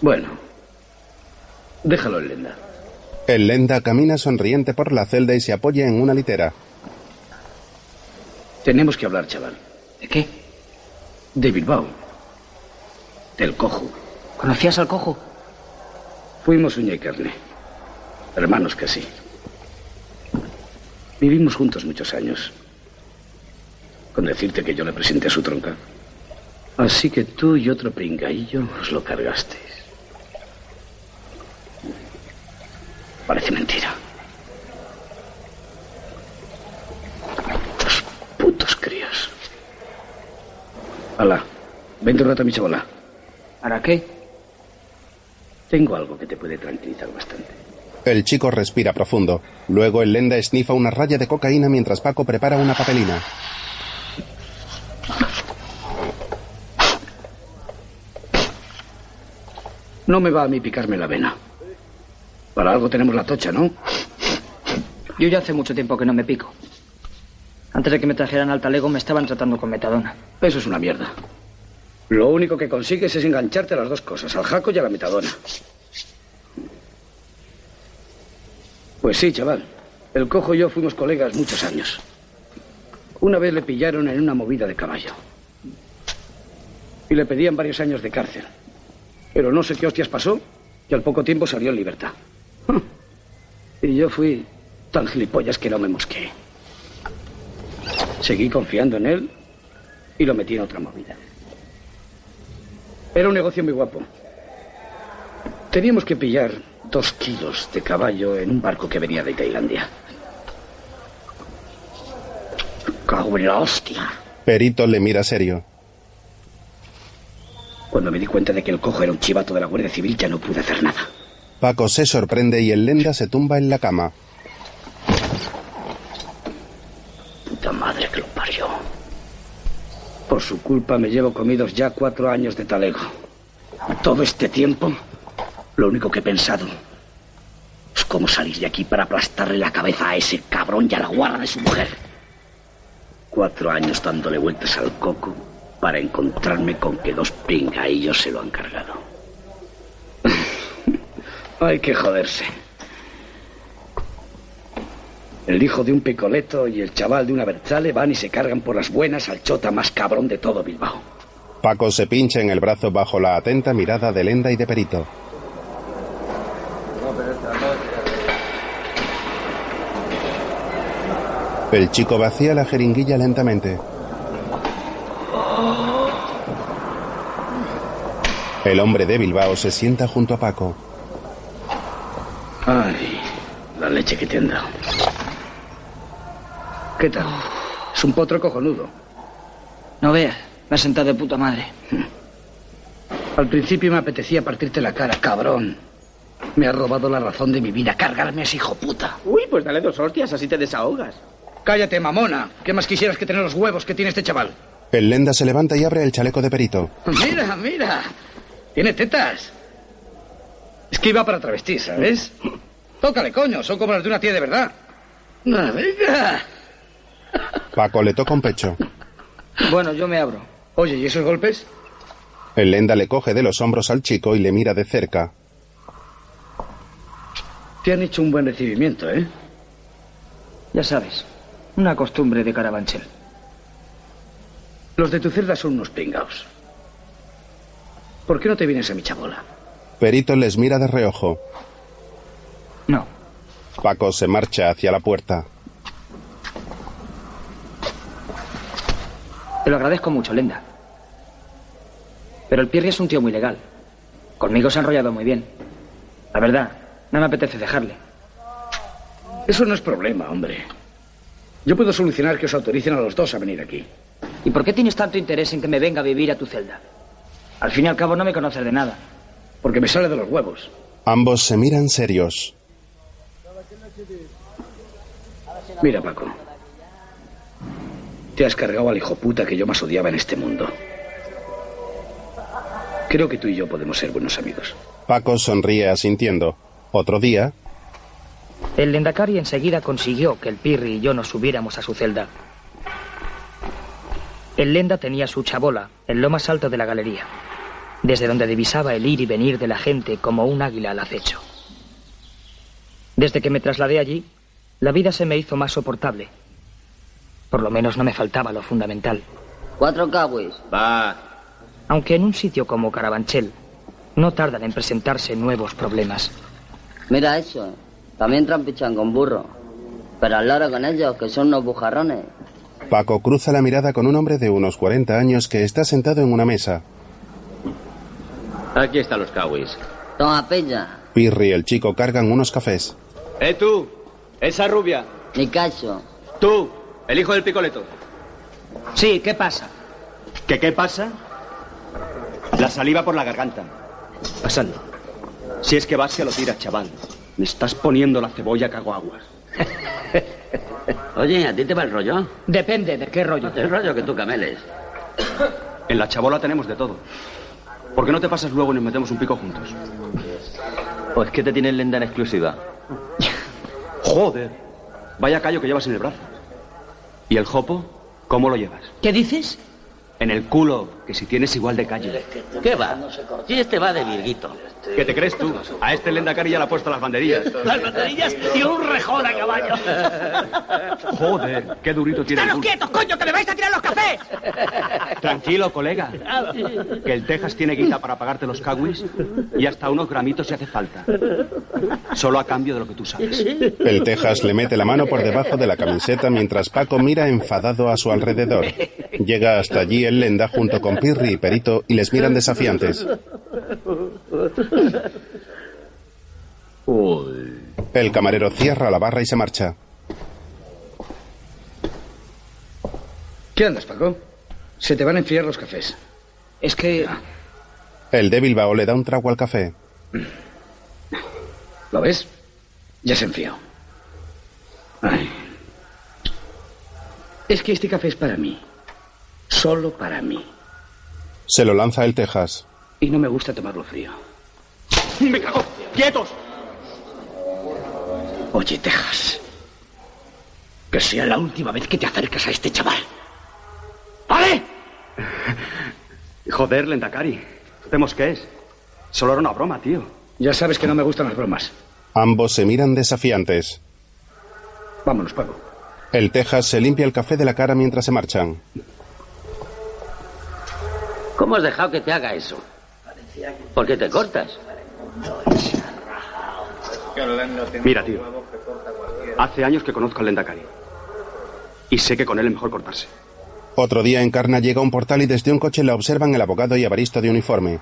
Bueno. Déjalo en lenda. El lenda camina sonriente por la celda y se apoya en una litera. Tenemos que hablar, chaval. ¿De qué? De Bilbao. Del cojo. ¿Conocías al cojo? Fuimos uña y carne. Hermanos casi. Vivimos juntos muchos años. Con decirte que yo le presenté a su tronca. Así que tú y otro pringaillo os lo cargasteis. Parece mentira. Los putos críos. Hala, vente un rato a mi chabola. ¿Para qué? Tengo algo que te puede tranquilizar bastante. El chico respira profundo. Luego el lenda esnifa una raya de cocaína mientras Paco prepara una papelina. No me va a mí picarme la vena. Para algo tenemos la tocha, ¿no? Yo ya hace mucho tiempo que no me pico. Antes de que me trajeran al talego me estaban tratando con metadona. Eso es una mierda. Lo único que consigues es engancharte a las dos cosas, al jaco y a la metadona. Pues sí, chaval. El cojo y yo fuimos colegas muchos años. Una vez le pillaron en una movida de caballo. Y le pedían varios años de cárcel. Pero no sé qué hostias pasó, y al poco tiempo salió en libertad. [LAUGHS] Y yo fui tan gilipollas que no me mosqué. Seguí confiando en él y lo metí en otra movida. Era un negocio muy guapo. Teníamos que pillar dos kilos de caballo en un barco que venía de Tailandia. Cago en la hostia. Perito le mira serio. Cuando me di cuenta de que el cojo era un chivato de la Guardia Civil ya no pude hacer nada. Paco se sorprende y el lenda se tumba en la cama. Puta madre que lo parió. Por su culpa me llevo comidos ya cuatro años de talego. Todo este tiempo, lo único que he pensado es cómo salir de aquí para aplastarle la cabeza a ese cabrón y a la guarda de su mujer. Cuatro años dándole vueltas al coco para encontrarme con que dos pingaillos se lo han cargado. Hay que joderse. El hijo de un picoleto y el chaval de una berzale van y se cargan por las buenas al chota más cabrón de todo Bilbao. Paco se pincha en el brazo bajo la atenta mirada de lenda y de perito. El chico vacía la jeringuilla lentamente. El hombre de Bilbao se sienta junto a Paco. Ay, la leche que te han dado. ¿Qué tal? Es un potro cojonudo. No veas, me ha sentado de puta madre. [LAUGHS] Al principio me apetecía partirte la cara, cabrón. Me ha robado la razón de mi vida, cargarme a ese hijo puta. Uy, pues dale dos hostias, así te desahogas. Cállate, mamona. ¿Qué más quisieras que tener los huevos que tiene este chaval? El lenda se levanta y abre el chaleco de perito. Mira, mira. Tiene tetas. Es que iba para travesti, ¿sabes? Tócale, coño. Son como las de una tía de verdad. ¡Ah, venga! Paco le toca un pecho. Bueno, yo me abro. Oye, ¿y esos golpes? El lenda le coge de los hombros al chico y le mira de cerca. Te han hecho un buen recibimiento, ¿eh? Ya sabes, una costumbre de Carabanchel. Los de tu celda son unos pringaos. ¿Por qué no te vienes a mi chabola? Perito les mira de reojo. No. Paco se marcha hacia la puerta. Te lo agradezco mucho, Lenda. Pero el Pirri es un tío muy legal. Conmigo se ha enrollado muy bien. La verdad, no me apetece dejarle. Eso no es problema, hombre. Yo puedo solucionar que os autoricen a los dos a venir aquí. ¿Y por qué tienes tanto interés en que me venga a vivir a tu celda? Al fin y al cabo no me conoces de nada. Porque me sale de los huevos. Ambos se miran serios. Mira, Paco. Te has cargado al hijo puta que yo más odiaba en este mundo. Creo que tú y yo podemos ser buenos amigos. Paco sonríe asintiendo. Otro día, El Lendakari enseguida consiguió que el Pirri y yo nos subiéramos a su celda. El Lenda tenía su chabola en lo más alto de la galería, desde donde divisaba el ir y venir de la gente como un águila al acecho. Desde que me trasladé allí, la vida se me hizo más soportable. Por lo menos no me faltaba lo fundamental, Cuatro cawis. Va. Aunque en un sitio como Carabanchel no tardan en presentarse nuevos problemas. Mira eso. También trampichan con burro. Pero al lado con ellos, que son unos bujarrones. Paco cruza la mirada con un hombre de unos 40 años que está sentado en una mesa. Aquí están los cawis. Toma pella. Pirri y el chico cargan unos cafés. ¡Eh, tú! Esa rubia. Ni cacho. Tú, el hijo del picoleto. Sí, ¿qué pasa? ¿Qué qué pasa? La saliva por la garganta. Pasando. Si es que vas, se lo tiras, chaval. Me estás poniendo la cebolla que hago aguas. [LAUGHS] Oye, ¿a ti te va el rollo? Depende de qué rollo. El rollo que tú cameles. En la chabola tenemos de todo. ¿Por qué no te pasas luego y nos metemos un pico juntos? Pues que te tienen lenda en exclusiva. [LAUGHS] Joder. Vaya callo que llevas en el brazo. ¿Y el jopo? ¿Cómo lo llevas? ¿Qué dices? En el culo, que si tienes igual de calle. ¿Qué va? Si este va de virguito. ¿Qué te crees tú? A este Lendakari ya le ha puesto las banderillas. Las banderillas y un rejón a caballo. [LAUGHS] Joder, qué durito tiene ¡Estaros quietos, coño, que me vais a tirar los cafés! Tranquilo, colega. Que el Texas tiene guita para pagarte los cawis y hasta unos gramitos si hace falta. Solo a cambio de lo que tú sabes. El Texas le mete la mano por debajo de la camiseta mientras Paco mira enfadado a su alrededor. Llega hasta allí el Lenda junto con Pirri y Perito y les miran desafiantes. El camarero cierra la barra y se marcha. ¿Qué andas, Paco? Se te van a enfriar los cafés. Es que... El de Bilbao le da un trago al café. ¿Lo ves? Ya se enfrió. Ay. Es que este café es para mí. Solo para mí. Se lo lanza el Texas. Y no me gusta tomarlo frío. ¡Me cago! ¡Quietos! Oye, Texas. Que sea la última vez que te acercas a este chaval. ¡Vale! Joder, Lendakari. ¿Vemos qué es? Solo era una broma, tío. Ya sabes que no me gustan las bromas. Ambos se miran desafiantes. Vámonos, Paco. El Texas se limpia el café de la cara mientras se marchan. ¿Cómo has dejado que te haga eso? ¿Por qué te cortas? Mira, tío. Hace años que conozco al Lendakari. Y sé que con él es mejor cortarse. Otro día en Carna llega un portal y desde un coche la observan el abogado y Avaristo de uniforme.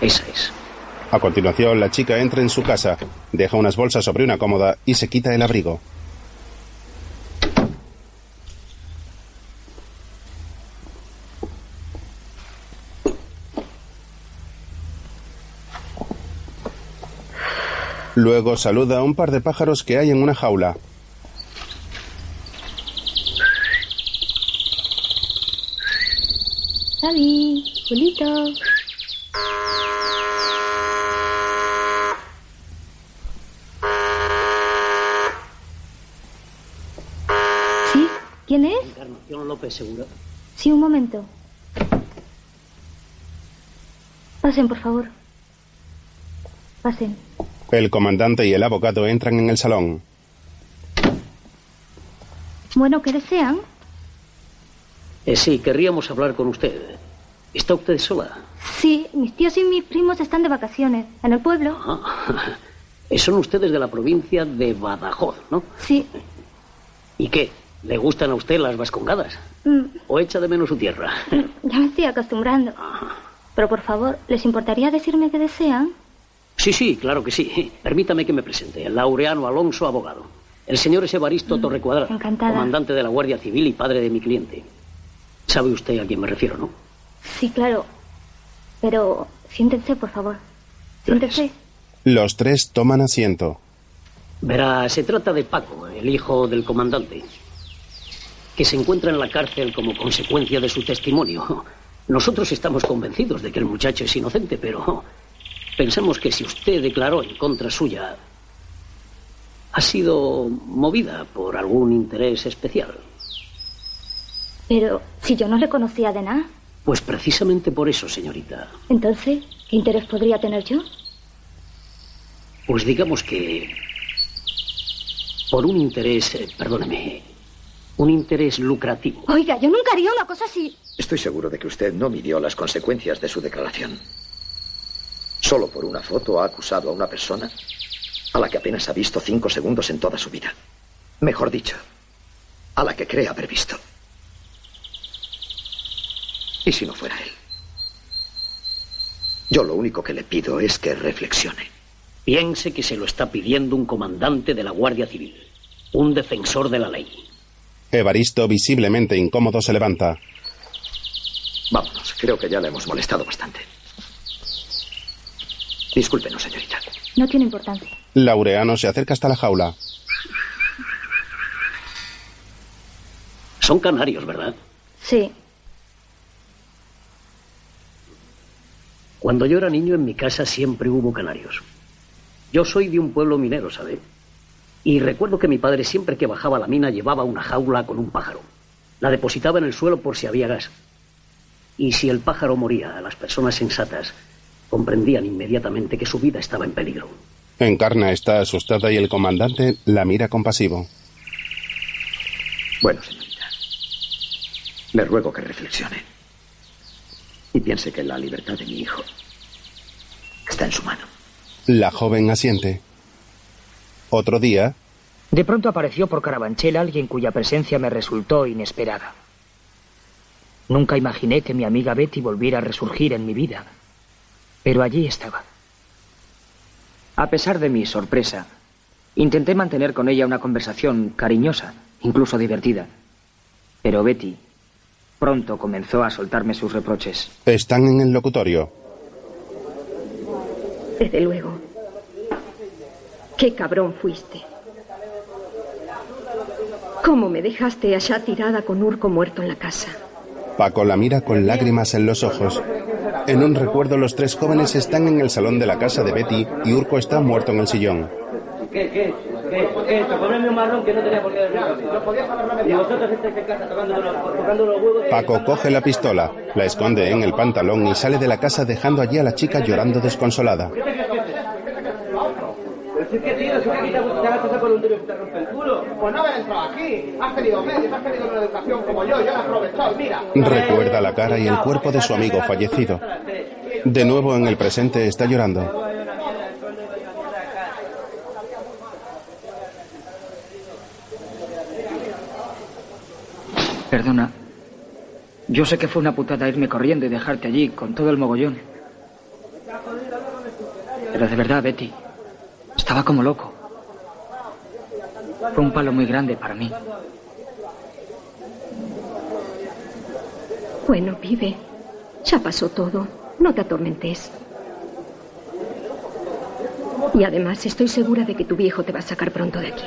Esa es. A continuación, la chica entra en su casa, deja unas bolsas sobre una cómoda y se quita el abrigo. Luego saluda a un par de pájaros que hay en una jaula. David, Julito. ¿Sí? ¿Quién es? Encarnación López Segura. Sí, un momento. Pasen, por favor. Pasen. El comandante y el abogado entran en el salón. Bueno, ¿qué desean? Eh, sí, querríamos hablar con usted. ¿Está usted sola? Sí, mis tíos y mis primos están de vacaciones. ¿En el pueblo? Eh, Son ustedes de la provincia de Badajoz, ¿no? Sí. ¿Y qué? ¿Le gustan a usted las vascongadas? Mm, ¿O echa de menos su tierra? [LAUGHS] ya me estoy acostumbrando. Pero por favor, ¿les importaría decirme qué desean? Sí, sí, claro que sí. Permítame que me presente. Laureano Alonso, abogado. El señor es Evaristo Torrecuadrada, encantada. comandante de la Guardia Civil y padre de mi cliente. ¿Sabe usted a quién me refiero, no? Sí, claro. Pero siéntense, por favor. Siéntense. Los tres toman asiento. Verá, se trata de Paco, el hijo del comandante, que se encuentra en la cárcel como consecuencia de su testimonio. Nosotros estamos convencidos de que el muchacho es inocente, pero pensamos que si usted declaró en contra suya, ha sido movida por algún interés especial. Pero si yo no le conocía de nada, Pues precisamente por eso, señorita. entonces, ¿qué interés podría tener yo? Pues digamos que por un interés, eh, perdóneme, Un interés lucrativo. Oiga, yo nunca haría una cosa así. Estoy seguro de que usted no midió las consecuencias de su declaración. Solo por una foto ha acusado a una persona a la que apenas ha visto cinco segundos en toda su vida. Mejor dicho, a la que cree haber visto. ¿Y si no fuera él? Yo lo único que le pido es que reflexione. Piense que se lo está pidiendo un comandante de la Guardia Civil, un defensor de la ley. Evaristo, visiblemente incómodo, se levanta. Vámonos, creo que ya le hemos molestado bastante. Discúlpenos, señorita. No tiene importancia. Laureano se acerca hasta la jaula. Son canarios, ¿verdad? Sí. Cuando yo era niño en mi casa siempre hubo canarios. Yo soy de un pueblo minero, ¿sabe? Y recuerdo que mi padre siempre que bajaba a la mina llevaba una jaula con un pájaro. La depositaba en el suelo por si había gas. Y si el pájaro moría, las personas sensatas comprendían inmediatamente que su vida estaba en peligro. Encarna está asustada y el comandante la mira compasivo. Bueno, señorita. Le ruego que reflexione. Y piense que la libertad de mi hijo está en su mano. La joven asiente. Otro día, De pronto apareció por Carabanchel alguien cuya presencia me resultó inesperada. Nunca imaginé que mi amiga Betty volviera a resurgir en mi vida, pero allí estaba. A pesar de mi sorpresa, intenté mantener con ella una conversación cariñosa, incluso divertida. Pero Betty pronto comenzó a soltarme sus reproches. están en el locutorio. Desde luego. Qué cabrón fuiste. ¿Cómo me dejaste allá tirada con Urco muerto en la casa? Paco la mira con lágrimas en los ojos. En un recuerdo, los tres jóvenes están en el salón de la casa de Betty y Urco está muerto en el sillón. ¿Qué, qué? ¿Qué? ¿Qué? Ponerme un marrón que no tenía por qué haber Y vosotros estáis en casa tocando los, tocando los huevos. Paco coge la pistola, la esconde en el pantalón y sale de la casa dejando allí a la chica llorando desconsolada. Si es que tío, si es que aquí te te hagas pasar por un tío que te rompe el culo. Pues no haber entrado aquí. Has tenido medios, has tenido una educación como yo, yo la he aprovechado, mira. Recuerda la cara y el cuerpo de su amigo fallecido. De nuevo en el presente está llorando. Perdona. Yo sé que fue una putada irme corriendo y dejarte allí con todo el mogollón. Pero de verdad, Betty, estaba como loco. Fue un palo muy grande para mí. Bueno, pibe. Ya pasó todo. No te atormentes. Y además estoy segura de que tu viejo te va a sacar pronto de aquí.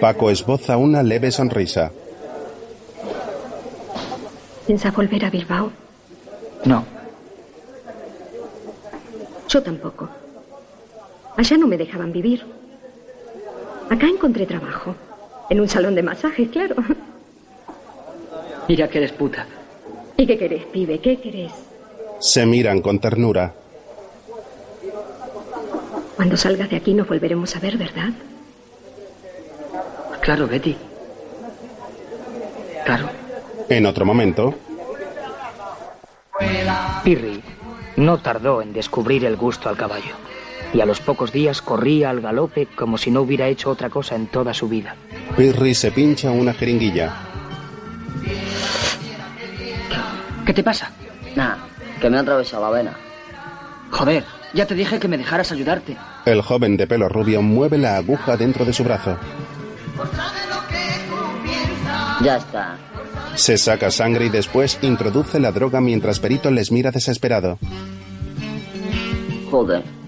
Paco esboza una leve sonrisa. ¿Piensas volver a Bilbao? No. Yo tampoco. Allá no me dejaban vivir. Acá encontré trabajo. En un salón de masajes, claro. [LAUGHS] Mira que eres puta. ¿Y qué querés, pibe? ¿Qué querés? Se miran con ternura. Cuando salgas de aquí nos volveremos a ver, ¿verdad? Claro, Betty. Claro. En otro momento, Pirri no tardó en descubrir el gusto al caballo. Y a los pocos días corría al galope como si no hubiera hecho otra cosa en toda su vida. Pirri se pincha una jeringuilla. ¿Qué te pasa? Nah, que me ha atravesado la vena. Joder, ya te dije que me dejaras ayudarte. El joven de pelo rubio mueve la aguja dentro de su brazo. Ya está. Se saca sangre y después introduce la droga mientras Perito les mira desesperado. Joder.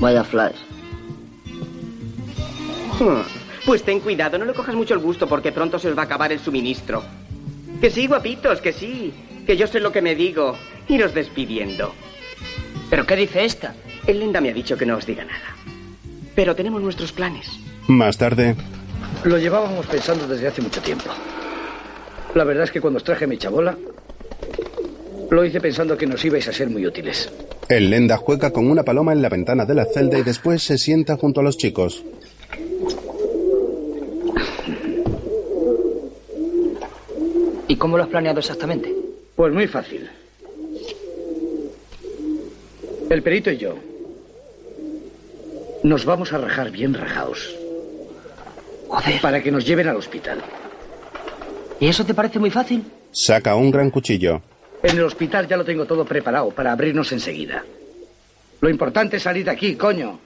Vaya flash. Hmm, Pues ten cuidado, no le cojas mucho el gusto porque pronto se os va a acabar el suministro. Que sí, guapitos, que sí. Que yo sé lo que me digo. Iros despidiendo. ¿Pero qué dice esta? El Lenda me ha dicho que no os diga nada. Pero tenemos nuestros planes. Más tarde, Lo llevábamos pensando desde hace mucho tiempo. La verdad es que cuando os traje mi chabola, lo hice pensando que nos ibais a ser muy útiles. El lenda juega con una paloma en la ventana de la celda y después se sienta junto a los chicos. ¿Y cómo lo has planeado exactamente? Pues muy fácil. El perito y yo nos vamos a rajar bien rajaos. Joder. Para que nos lleven al hospital. ¿Y eso te parece muy fácil? Saca un gran cuchillo. En el hospital ya lo tengo todo preparado para abrirnos enseguida. Lo importante es salir de aquí, coño.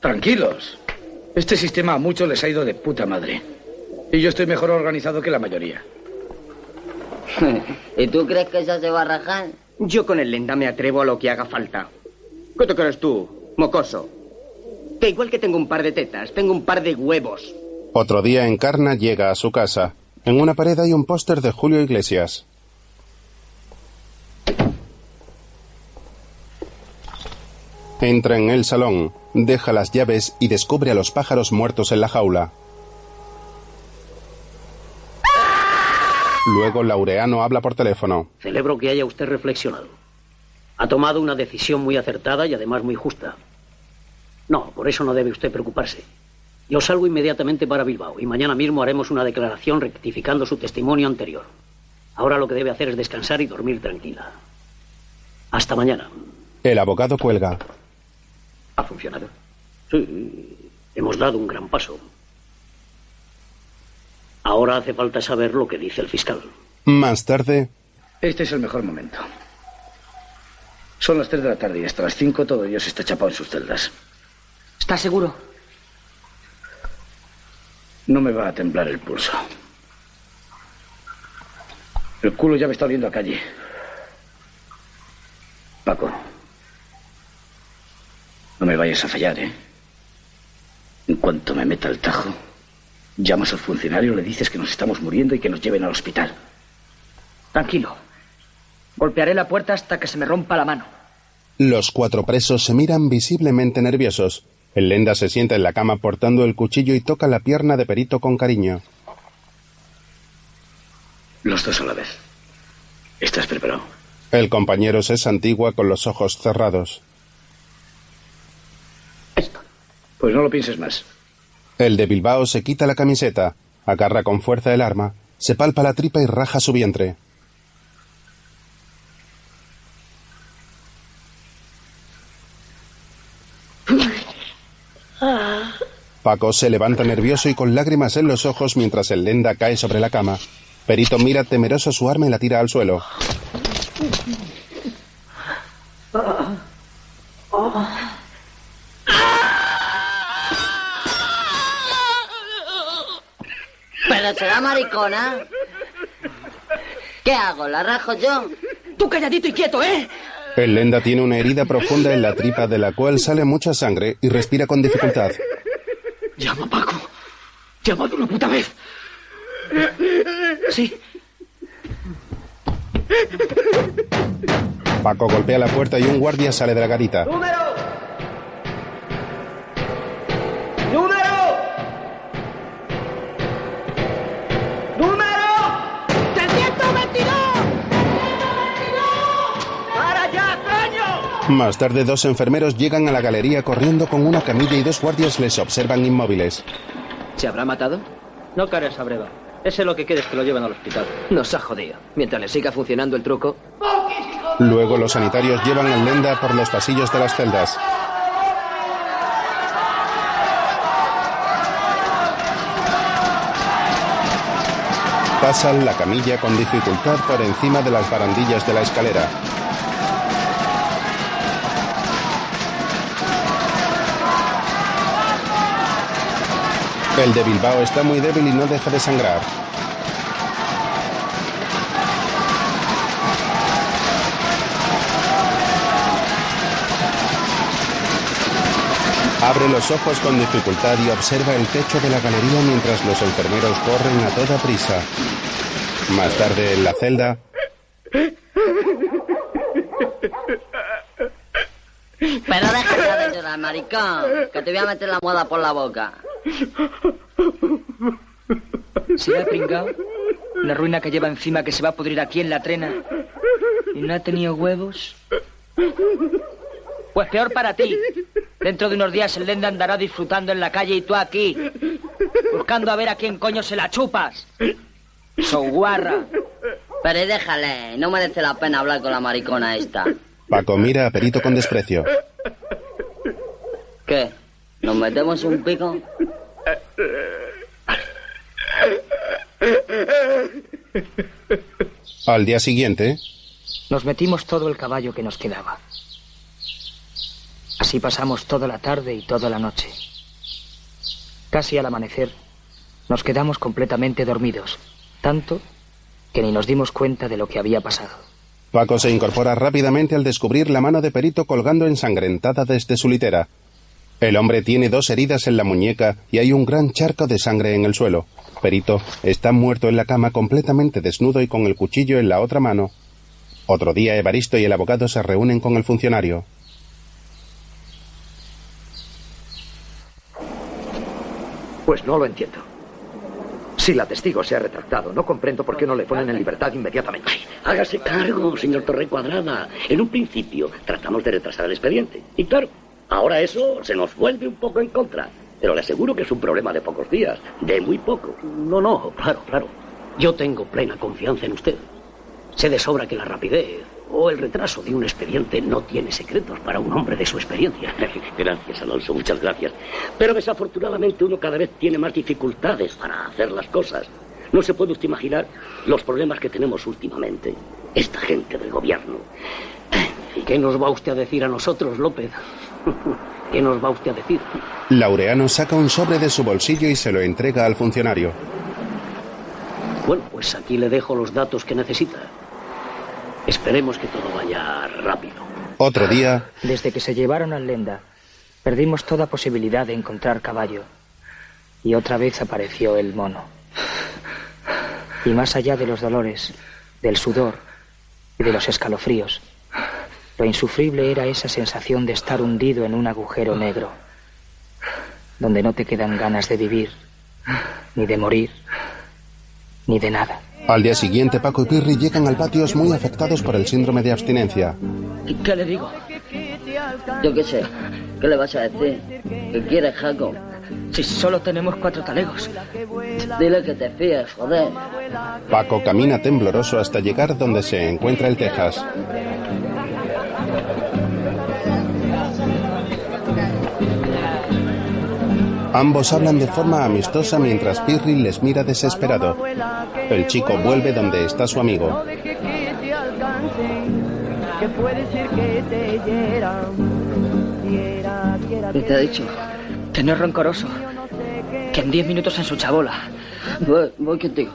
Tranquilos. Este sistema a muchos les ha ido de puta madre. Y yo estoy mejor organizado que la mayoría. [LAUGHS] ¿Y tú crees que esa se va a rajar? Yo con el lenda me atrevo a lo que haga falta. ¿Qué te crees tú, mocoso? Que igual que tengo un par de tetas, tengo un par de huevos. Otro día Encarna llega a su casa. En una pared hay un póster de Julio Iglesias. Entra en el salón, deja las llaves y descubre a los pájaros muertos en la jaula. Luego Laureano habla por teléfono. Celebro que haya usted reflexionado. Ha tomado una decisión muy acertada y además muy justa. No, por eso no debe usted preocuparse. Yo salgo inmediatamente para Bilbao y mañana mismo haremos una declaración rectificando su testimonio anterior. Ahora lo que debe hacer es descansar y dormir tranquila. Hasta mañana. El abogado cuelga. ¿Ha funcionado? Sí, hemos dado un gran paso. Ahora hace falta saber lo que dice el fiscal. Más tarde, Este es el mejor momento. Son las 3 de la tarde y hasta las 5 todo Dios está chapado en sus celdas. ¿Estás seguro? No me va a temblar el pulso. El culo ya me está oliendo a calle. Paco. No me vayas a fallar, ¿eh? En cuanto me meta el tajo, llamas al funcionario, le dices que nos estamos muriendo y que nos lleven al hospital. Tranquilo. Golpearé la puerta hasta que se me rompa la mano. los cuatro presos se miran visiblemente nerviosos. El lenda se sienta en la cama portando el cuchillo y toca la pierna de Perito con cariño. Los dos a la vez. ¿Estás preparado? El compañero se santigua con los ojos cerrados. Pues no lo pienses más. El de Bilbao se quita la camiseta, agarra con fuerza el arma, se palpa la tripa y raja su vientre. Paco se levanta nervioso y con lágrimas en los ojos mientras el lenda cae sobre la cama. Perito mira temeroso su arma y la tira al suelo. Pero será maricona. ¿Qué hago? ¿La rajo yo? Tú calladito y quieto, ¿eh? El lenda tiene una herida profunda en la tripa de la cual sale mucha sangre y respira con dificultad. Llama, Paco. Llama de una puta vez. Sí. Paco golpea la puerta y un guardia sale de la garita. ¡Número! ¡Número! Más tarde, dos enfermeros llegan a la galería corriendo con una camilla y dos guardias les observan inmóviles. ¿Se habrá matado? No cares a breva. Ese lo que quieres que lo lleven al hospital. Nos ha jodido. Mientras le siga funcionando el truco. Luego los sanitarios llevan al lenda por los pasillos de las celdas. Pasan la camilla con dificultad por encima de las barandillas de la escalera. El de Bilbao está muy débil y no deja de sangrar. Abre los ojos con dificultad y observa el techo de la galería mientras los enfermeros corren a toda prisa. Más tarde en la celda, Pero deja ya de llorar, maricón, que te voy a meter la moda por la boca. ¿Será pringao? La ruina que lleva encima que se va a pudrir aquí en la trena. ¿Y no ha tenido huevos? Pues peor para ti. Dentro de unos días el Lenda andará disfrutando en la calle y tú aquí. Buscando a ver a quién coño se la chupas. So guarra. Pero déjale, no merece la pena hablar con la maricona esta. Paco mira a Perito con desprecio. ¿Qué? ¿Nos metemos un pico? Al día siguiente, Nos metimos todo el caballo que nos quedaba. Así pasamos toda la tarde y toda la noche. Casi al amanecer, nos quedamos completamente dormidos, tanto que ni nos dimos cuenta de lo que había pasado. Paco se incorpora rápidamente al descubrir la mano de Perito colgando ensangrentada desde su litera. El hombre tiene dos heridas en la muñeca y hay un gran charco de sangre en el suelo. Perito está muerto en la cama completamente desnudo y con el cuchillo en la otra mano. Otro día Evaristo y el abogado se reúnen con el funcionario. Pues no lo entiendo. Si la testigo se ha retractado, no comprendo por qué no le ponen en libertad inmediatamente. Hágase cargo, señor Torre Cuadrada. En un principio tratamos de retrasar el expediente. Y claro, ahora eso se nos vuelve un poco en contra. Pero le aseguro que es un problema de pocos días, de muy poco. No, no, claro, claro. Yo tengo plena confianza en usted. Sé de sobra que la rapidez o el retraso de un expediente no tiene secretos para un hombre de su experiencia. [LAUGHS] Gracias, Alonso, muchas gracias. Pero desafortunadamente uno cada vez tiene más dificultades para hacer las cosas. No se puede usted imaginar los problemas que tenemos últimamente. Esta gente del gobierno. ¿Y qué nos va usted a decir a nosotros, López? [LAUGHS] ¿Qué nos va usted a decir? Laureano saca un sobre de su bolsillo y se lo entrega al funcionario. Bueno, pues aquí le dejo los datos que necesita. Esperemos que todo vaya rápido. Otro día, Desde que se llevaron al Lenda, perdimos toda posibilidad de encontrar caballo. Y otra vez apareció el mono. Y más allá de los dolores, del sudor y de los escalofríos, lo insufrible era esa sensación de estar hundido en un agujero negro, donde no te quedan ganas de vivir, ni de morir, ni de nada. al día siguiente Paco y Pirri llegan al patio muy afectados por el síndrome de abstinencia. ¿Qué le digo? Yo qué sé. ¿Qué le vas a decir? ¿Qué quieres, Jaco? Si solo tenemos cuatro talegos. Dile que te fíes, joder. Paco camina tembloroso hasta llegar donde se encuentra el Texas. Ambos hablan de forma amistosa mientras Pirri les mira desesperado. El chico vuelve donde está su amigo. Que puede ser que te hieran. Quiera, quiera, ¿Qué te ha dicho? Que no es rencoroso. Que en diez minutos en su chabola. Voy, voy contigo.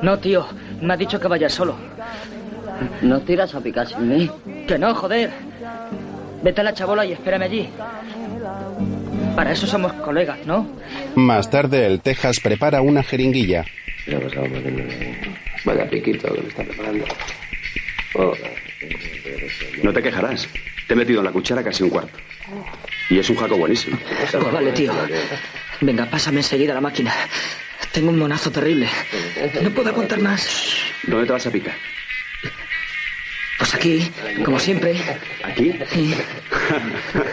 No, tío. Me ha dicho que vaya solo. ¿No tiras a picar sin mí? Que no, joder. Vete a la chabola y espérame allí. Para eso somos colegas, ¿no? Más tarde el Texas prepara una jeringuilla. Vaya piquito que me está preparando. No te quejarás. Te he metido en la cuchara casi un cuarto. Y es un jaco buenísimo. Pues vale, tío. Venga, pásame enseguida la máquina. Tengo un monazo terrible. No puedo aguantar más. ¿Dónde te vas a picar? Pues aquí, como siempre. ¿Aquí? Sí.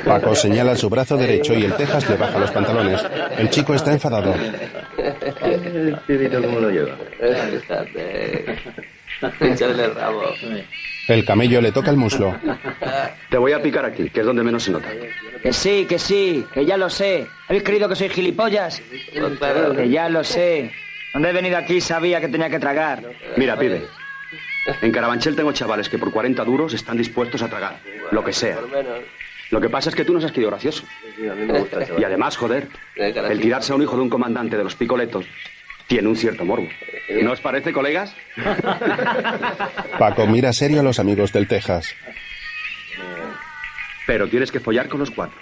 Paco señala su brazo derecho y el Texas le baja los pantalones. El chico está enfadado. Pibito, ¿cómo lo lleva? Échale el rabo. El camello le toca el muslo. Te voy a picar aquí, que es donde menos se nota. Que sí, que sí, que ya lo sé. ¿Habéis creído que soy gilipollas? Que ya lo sé. Cuando he venido aquí sabía que tenía que tragar. Mira, pibe. En Carabanchel tengo chavales que por 40 duros están dispuestos a tragar. Lo que sea. Lo que pasa es que tú no has querido gracioso. Y además, joder, el tirarse a un hijo de un comandante de los picoletos tiene un cierto morbo. ¿No os parece, colegas? [LAUGHS] Paco mira serio a los amigos del Texas. Pero tienes que follar con los cuatro.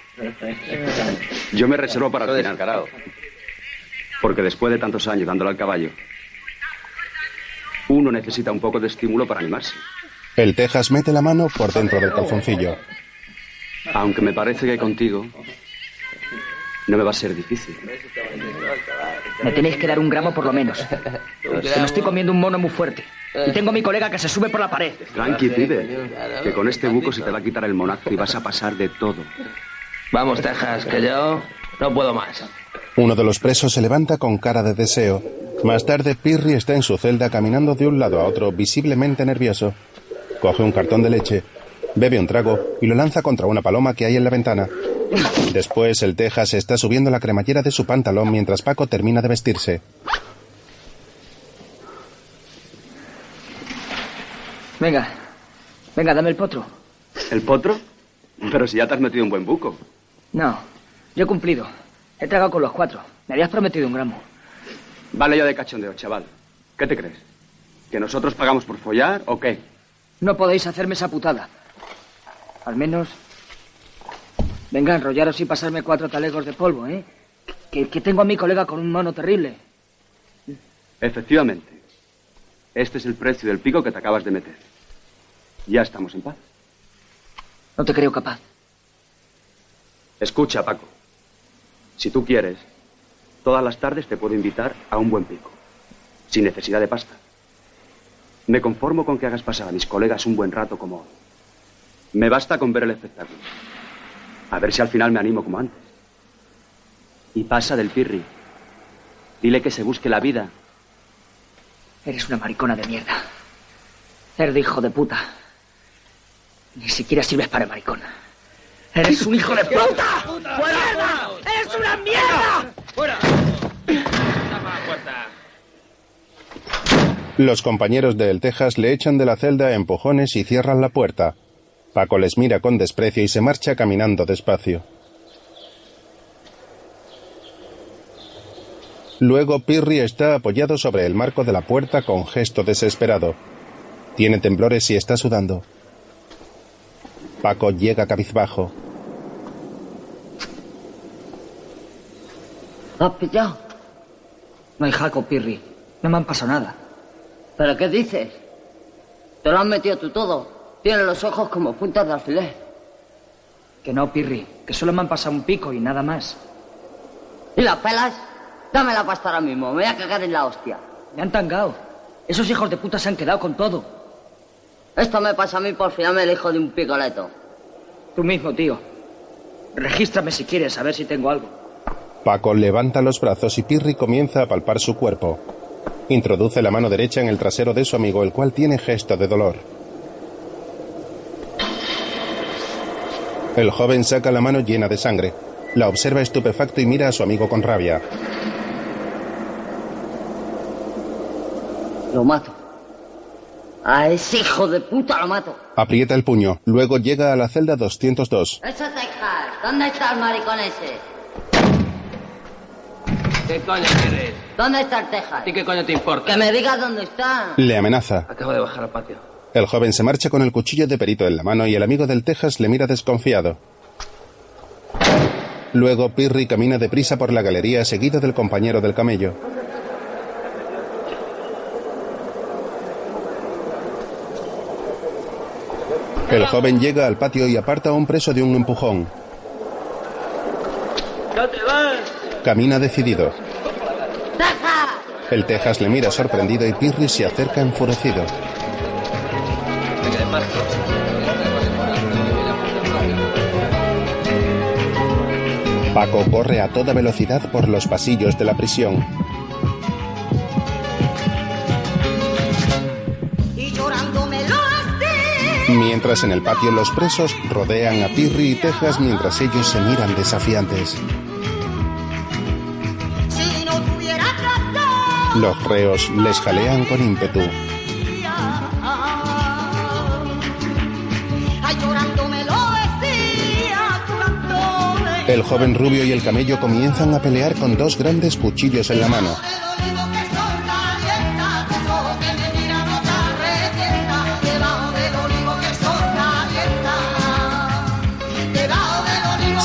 Yo me reservo para el final. Porque después de tantos años dándole al caballo, uno necesita un poco de estímulo para animarse. El Texas mete la mano por dentro del calzoncillo. Aunque me parece que contigo no me va a ser difícil. Me tenéis que dar un gramo por lo menos. Que me estoy comiendo un mono muy fuerte. Y tengo a mi colega que se sube por la pared. Tranqui, pibe. Que con este buco se te va a quitar el monazo y vas a pasar de todo. Vamos, Texas, que yo no puedo más. Uno de los presos se levanta con cara de deseo. Más tarde, Pirri está en su celda caminando de un lado a otro, visiblemente nervioso. Coge un cartón de leche, bebe un trago y lo lanza contra una paloma que hay en la ventana. Después, el Texas está subiendo la cremallera de su pantalón mientras Paco termina de vestirse. Venga, venga, dame el potro. ¿El potro? Pero si ya te has metido un buen buco. No, yo he cumplido. He tragado con los cuatro. Me habías prometido un gramo. Vale ya de cachondeo, chaval. ¿Qué te crees? ¿Que nosotros pagamos por follar o qué? No podéis hacerme esa putada. Al menos... Venga, enrollaros y pasarme cuatro talegos de polvo, ¿eh? Que, que tengo a mi colega con un mono terrible. Efectivamente. Este es el precio del pico que te acabas de meter. Ya estamos en paz. No te creo capaz. Escucha, Paco. Si tú quieres, todas las tardes te puedo invitar a un buen pico. Sin necesidad de pasta. Me conformo con que hagas pasar a mis colegas un buen rato como hoy. Me basta con ver el espectáculo. A ver si al final me animo como antes. Y pasa del pirri. Dile que se busque la vida. Eres una maricona de mierda. Cerdo hijo de puta. Ni siquiera sirves para maricona. Eres un hijo de puta. ¡Fuera! ¡Eres una mierda! ¡Fuera! Los compañeros de El Texas le echan de la celda a empujones y cierran la puerta. Paco les mira con desprecio y se marcha caminando despacio. Luego Pirri está apoyado sobre el marco de la puerta con gesto desesperado. Tiene temblores y está sudando. Paco llega cabizbajo. ¿Lo has pillado? No hay jaco, Pirri. No me han pasado nada. ¿Pero qué dices? Te lo has metido tú todo. Tienes los ojos como puntas de alfiler. Que no, Pirri. Que solo me han pasado un pico y nada más. ¿Y las pelas? Dame la pasta ahora mismo. Me voy a cagar en la hostia. Me han tangado. Esos hijos de puta se han quedado con todo. Esto me pasa a mí por fiarme el hijo de un picoleto. Tú mismo, tío. Regístrame si quieres, a ver si tengo algo. Paco levanta los brazos y Pirri comienza a palpar su cuerpo. Introduce la mano derecha en el trasero de su amigo, el cual tiene gesto de dolor. El joven saca la mano llena de sangre. La observa estupefacto y mira a su amigo con rabia. Lo mato. A ese hijo de puta lo mato. Aprieta el puño. Luego llega a la celda 202. Eso Texas. ¿Dónde está el maricón ese? ¿Qué coño quieres? ¿Dónde está el Texas? ¿A ti qué coño te importa? Que me digas dónde está. Le amenaza. Acabo de bajar al patio. El joven se marcha con el cuchillo de perito en la mano y el amigo del Texas le mira desconfiado. Luego Pirri camina deprisa por la galería seguido del compañero del camello. El joven llega al patio y aparta a un preso de un empujón. ¡No te vas! Camina decidido. El Texas le mira sorprendido y Pirri se acerca enfurecido. Paco corre a toda velocidad por los pasillos de la prisión. Mientras en el patio los presos rodean a Pirri y Texas mientras ellos se miran desafiantes. Los reos les jalean con ímpetu. El joven rubio y el camello comienzan a pelear con dos grandes cuchillos en la mano.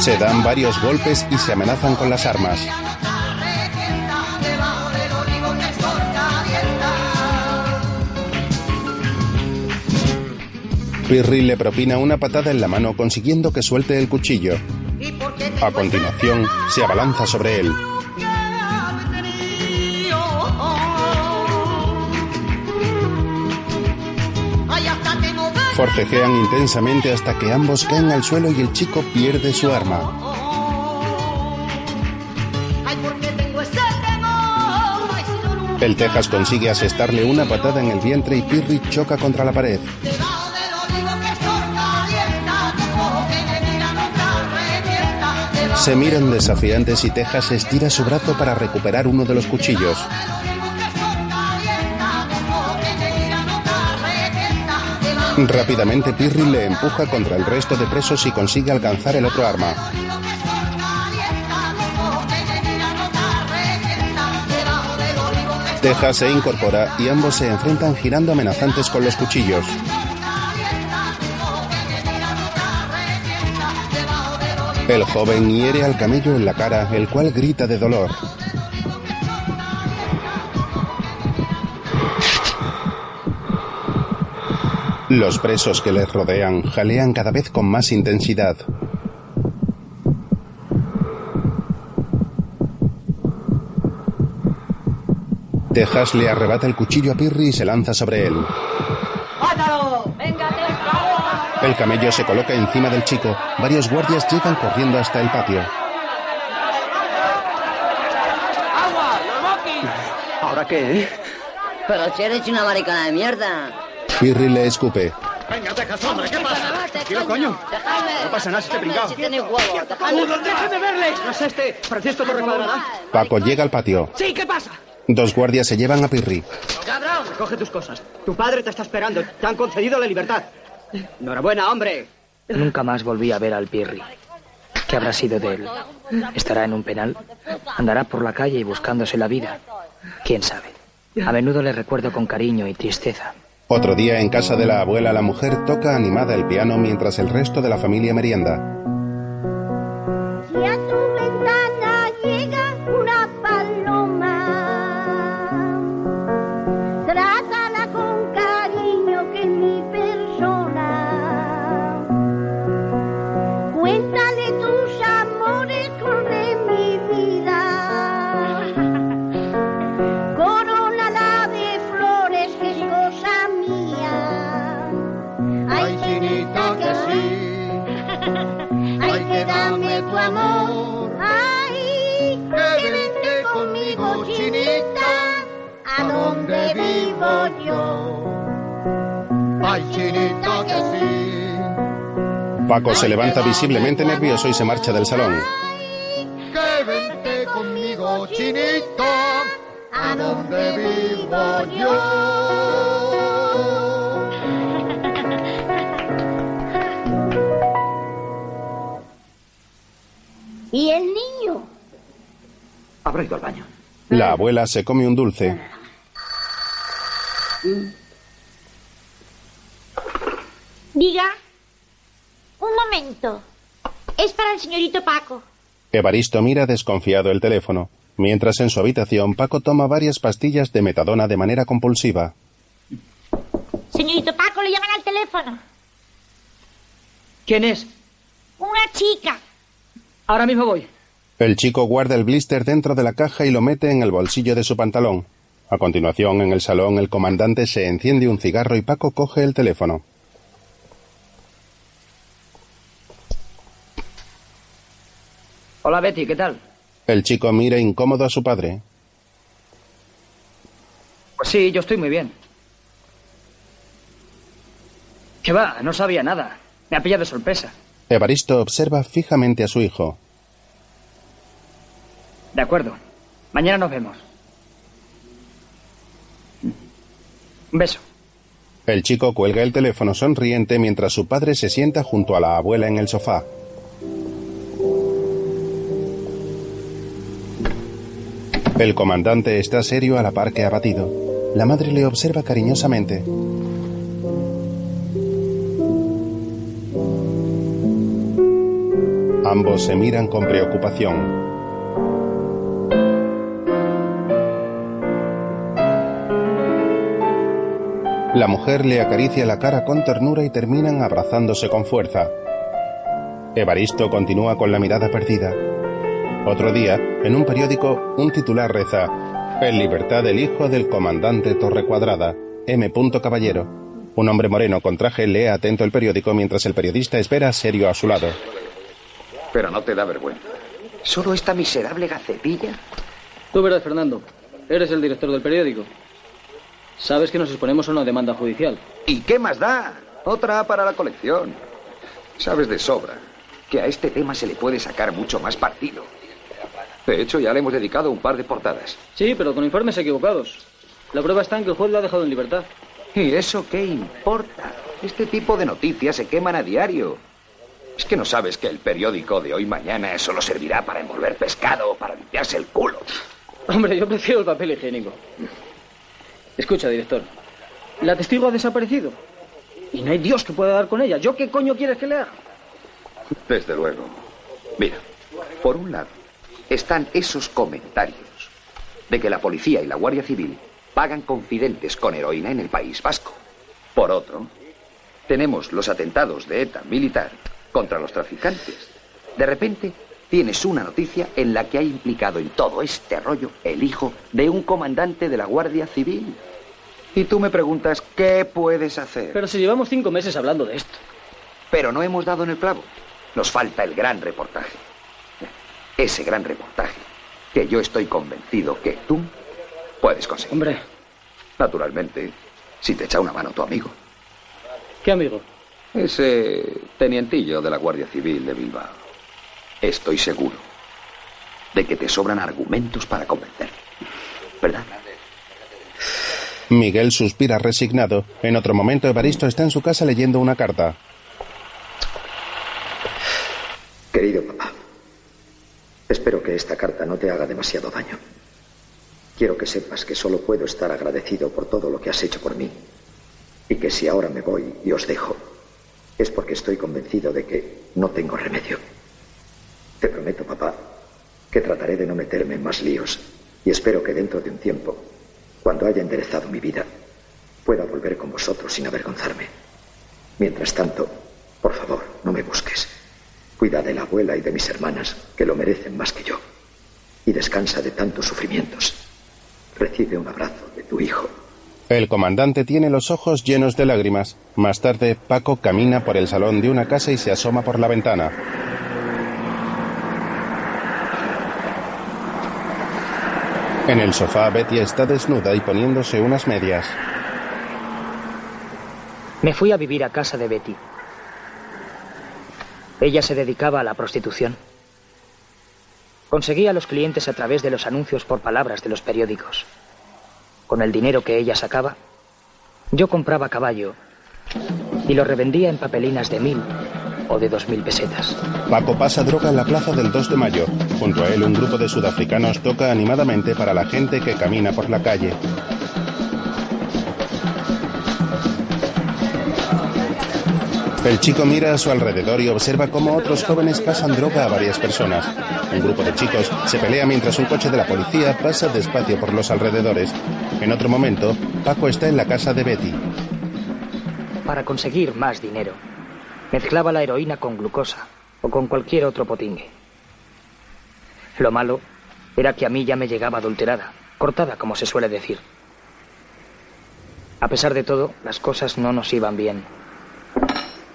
Se dan varios golpes y se amenazan con las armas. Pirri le propina una patada en la mano consiguiendo que suelte el cuchillo. A continuación, se abalanza sobre él. Forcejean intensamente hasta que ambos caen al suelo y el chico pierde su arma. El Texas consigue asestarle una patada en el vientre y Pirri choca contra la pared. Se miran desafiantes y Texas estira su brazo para recuperar uno de los cuchillos. Rápidamente Pirri le empuja contra el resto de presos y consigue alcanzar el otro arma. Texas se incorpora y ambos se enfrentan girando amenazantes con los cuchillos. El joven hiere al camello en la cara, el cual grita de dolor. Los presos que les rodean jalean cada vez con más intensidad. Texas le arrebata el cuchillo a Pirri y se lanza sobre él. ¡Mátalo! ¡Venga, El camello se coloca encima del chico. Varios guardias llegan corriendo hasta el patio. ¿Ahora qué, eh? Pero si eres una maricona de mierda. Pirri le escupe. Venga, Texas, hombre, ¿qué pasa? Tranquilo, coño. Dejadme. No pasa nada, este pringao. Si dejadme. ¡Déjame verle! ¿No es este Francisco Torrecuadrada? Paco llega al patio. Sí, ¿qué pasa? Dos guardias se llevan a Pirri. ¡Cabrón! Recoge tus cosas. Tu padre te está esperando. Te han concedido la libertad. Enhorabuena, hombre. Nunca más volví a ver al Pirri. ¿Qué habrá sido de él? ¿Estará en un penal? ¿Andará por la calle y buscándose la vida? ¿Quién sabe? A menudo le recuerdo con cariño y tristeza. Otro día en casa de la abuela la mujer toca animada el piano mientras el resto de la familia merienda. Vivo yo. Ay, chinita que sí. Paco se levanta visiblemente nervioso y se marcha del salón. Que vente conmigo, chinita, a donde vivo yo. ¿Y el niño? Habrá ido al baño. La abuela se come un dulce. Diga. Un momento. Es para el señorito Paco. Evaristo mira desconfiado el teléfono, mientras en su habitación Paco toma varias pastillas de metadona de manera compulsiva. Señorito Paco, le llaman al teléfono. ¿Quién es? Una chica. Ahora mismo voy. El chico guarda el blister dentro de la caja y lo mete en el bolsillo de su pantalón. A continuación, en el salón, el comandante se enciende un cigarro y Paco coge el teléfono. Hola Betty, ¿qué tal? El chico mira incómodo a su padre. Pues sí, yo estoy muy bien. ¿Qué va? No sabía nada. Me ha pillado de sorpresa. Evaristo observa fijamente a su hijo. De acuerdo. Mañana nos vemos. Un beso. El chico cuelga el teléfono sonriente mientras su padre se sienta junto a la abuela en el sofá. El comandante está serio a la par que abatido. La madre le observa cariñosamente. Ambos se miran con preocupación. La mujer le acaricia la cara con ternura y terminan abrazándose con fuerza. Evaristo continúa con la mirada perdida. Otro día, en un periódico, un titular reza: En libertad el hijo del comandante Torrecuadrada, M. Caballero. Un hombre moreno con traje lee atento el periódico mientras el periodista espera serio a su lado. Pero no te da vergüenza. ¿Solo esta miserable gacetilla? Tú verás, Fernando. eres el director del periódico. Sabes que nos exponemos a una demanda judicial. ¿Y qué más da? Otra para la colección. Sabes de sobra que a este tema se le puede sacar mucho más partido. De hecho, ya le hemos dedicado un par de portadas. Sí, pero con informes equivocados. La prueba está en que el juez lo ha dejado en libertad. ¿Y eso qué importa? Este tipo de noticias se queman a diario. Es que no sabes que el periódico de hoy mañana solo servirá para envolver pescado o para limpiarse el culo. Hombre, yo prefiero el papel higiénico. Escucha, director. La testigo ha desaparecido. Y no hay Dios que pueda dar con ella. ¿Yo qué coño quieres que le haga? Desde luego. Mira, por un lado, están esos comentarios de que la policía y la Guardia Civil pagan confidentes con heroína en el País Vasco. Por otro, tenemos los atentados de ETA militar contra los traficantes. De repente, tienes una noticia en la que ha implicado en todo este rollo el hijo de un comandante de la Guardia Civil. Y tú me preguntas, ¿qué puedes hacer? Pero si llevamos cinco meses hablando de esto. Pero no hemos dado en el clavo. Nos falta el gran reportaje. Ese gran reportaje que yo estoy convencido que tú puedes conseguir. Hombre. Naturalmente, si te echa una mano tu amigo. ¿Qué amigo? Ese tenientillo de la Guardia Civil de Bilbao. Estoy seguro de que te sobran argumentos para convencerle. ¿Verdad? Miguel suspira resignado. En otro momento, Evaristo está en su casa leyendo una carta. Querido papá, espero que esta carta no te haga demasiado daño. Quiero que sepas que solo puedo estar agradecido por todo lo que has hecho por mí y que si ahora me voy y os dejo, es porque estoy convencido de que no tengo remedio. Te prometo, papá, que trataré de no meterme en más líos y espero que dentro de un tiempo, cuando haya enderezado mi vida, pueda volver con vosotros sin avergonzarme. Mientras tanto, por favor, no me busques. Cuida de la abuela y de mis hermanas, que lo merecen más que yo. Y descansa de tantos sufrimientos. Recibe un abrazo de tu hijo. El comandante tiene los ojos llenos de lágrimas. Más tarde, Paco camina por el salón de una casa y se asoma por la ventana. En el sofá, Betty está desnuda y poniéndose unas medias. Me fui a vivir a casa de Betty. Ella se dedicaba a la prostitución. Conseguía a los clientes a través de los anuncios por palabras de los periódicos. Con el dinero que ella sacaba, yo compraba caballo y lo revendía en papelinas de mil o de dos mil pesetas. Paco pasa droga en la plaza del 2 de mayo. Junto a él, un grupo de sudafricanos toca animadamente para la gente que camina por la calle. El chico mira a su alrededor y observa cómo otros jóvenes pasan droga a varias personas. Un grupo de chicos se pelea mientras un coche de la policía pasa despacio por los alrededores. En otro momento, Paco está en la casa de Betty. Para conseguir más dinero, mezclaba la heroína con glucosa o con cualquier otro potingue. Lo malo era que a mí ya me llegaba adulterada, cortada como se suele decir. A pesar de todo, las cosas no nos iban bien.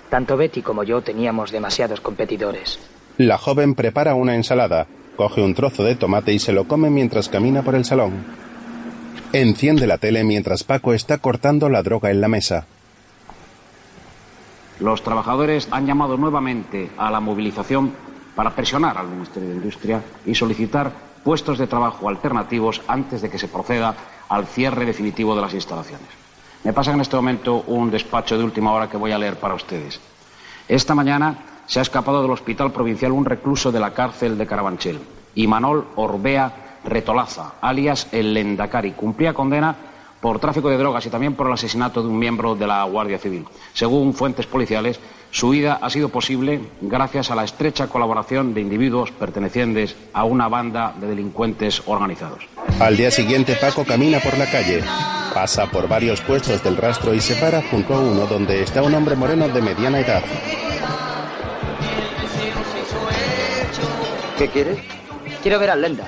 Tanto Betty como yo teníamos demasiados competidores. La joven prepara una ensalada, coge un trozo de tomate y se lo come mientras camina por el salón. Enciende la tele mientras Paco está cortando la droga en la mesa. Los trabajadores han llamado nuevamente a la movilización para presionar al Ministerio de Industria y solicitar puestos de trabajo alternativos antes de que se proceda al cierre definitivo de las instalaciones. Me pasa en este momento un despacho de última hora que voy a leer para ustedes. Esta mañana se ha escapado del hospital provincial un recluso de la cárcel de Carabanchel, Imanol Orbea Retolaza, alias el Lendakari. Cumplía condena por tráfico de drogas y también por el asesinato de un miembro de la Guardia Civil. Según fuentes policiales, su huida ha sido posible gracias a la estrecha colaboración de individuos pertenecientes a una banda de delincuentes organizados. Al día siguiente, Paco camina por la calle. Pasa por varios puestos del rastro y se para junto a uno donde está un hombre moreno de mediana edad. ¿Qué quieres? Quiero ver al Lenda.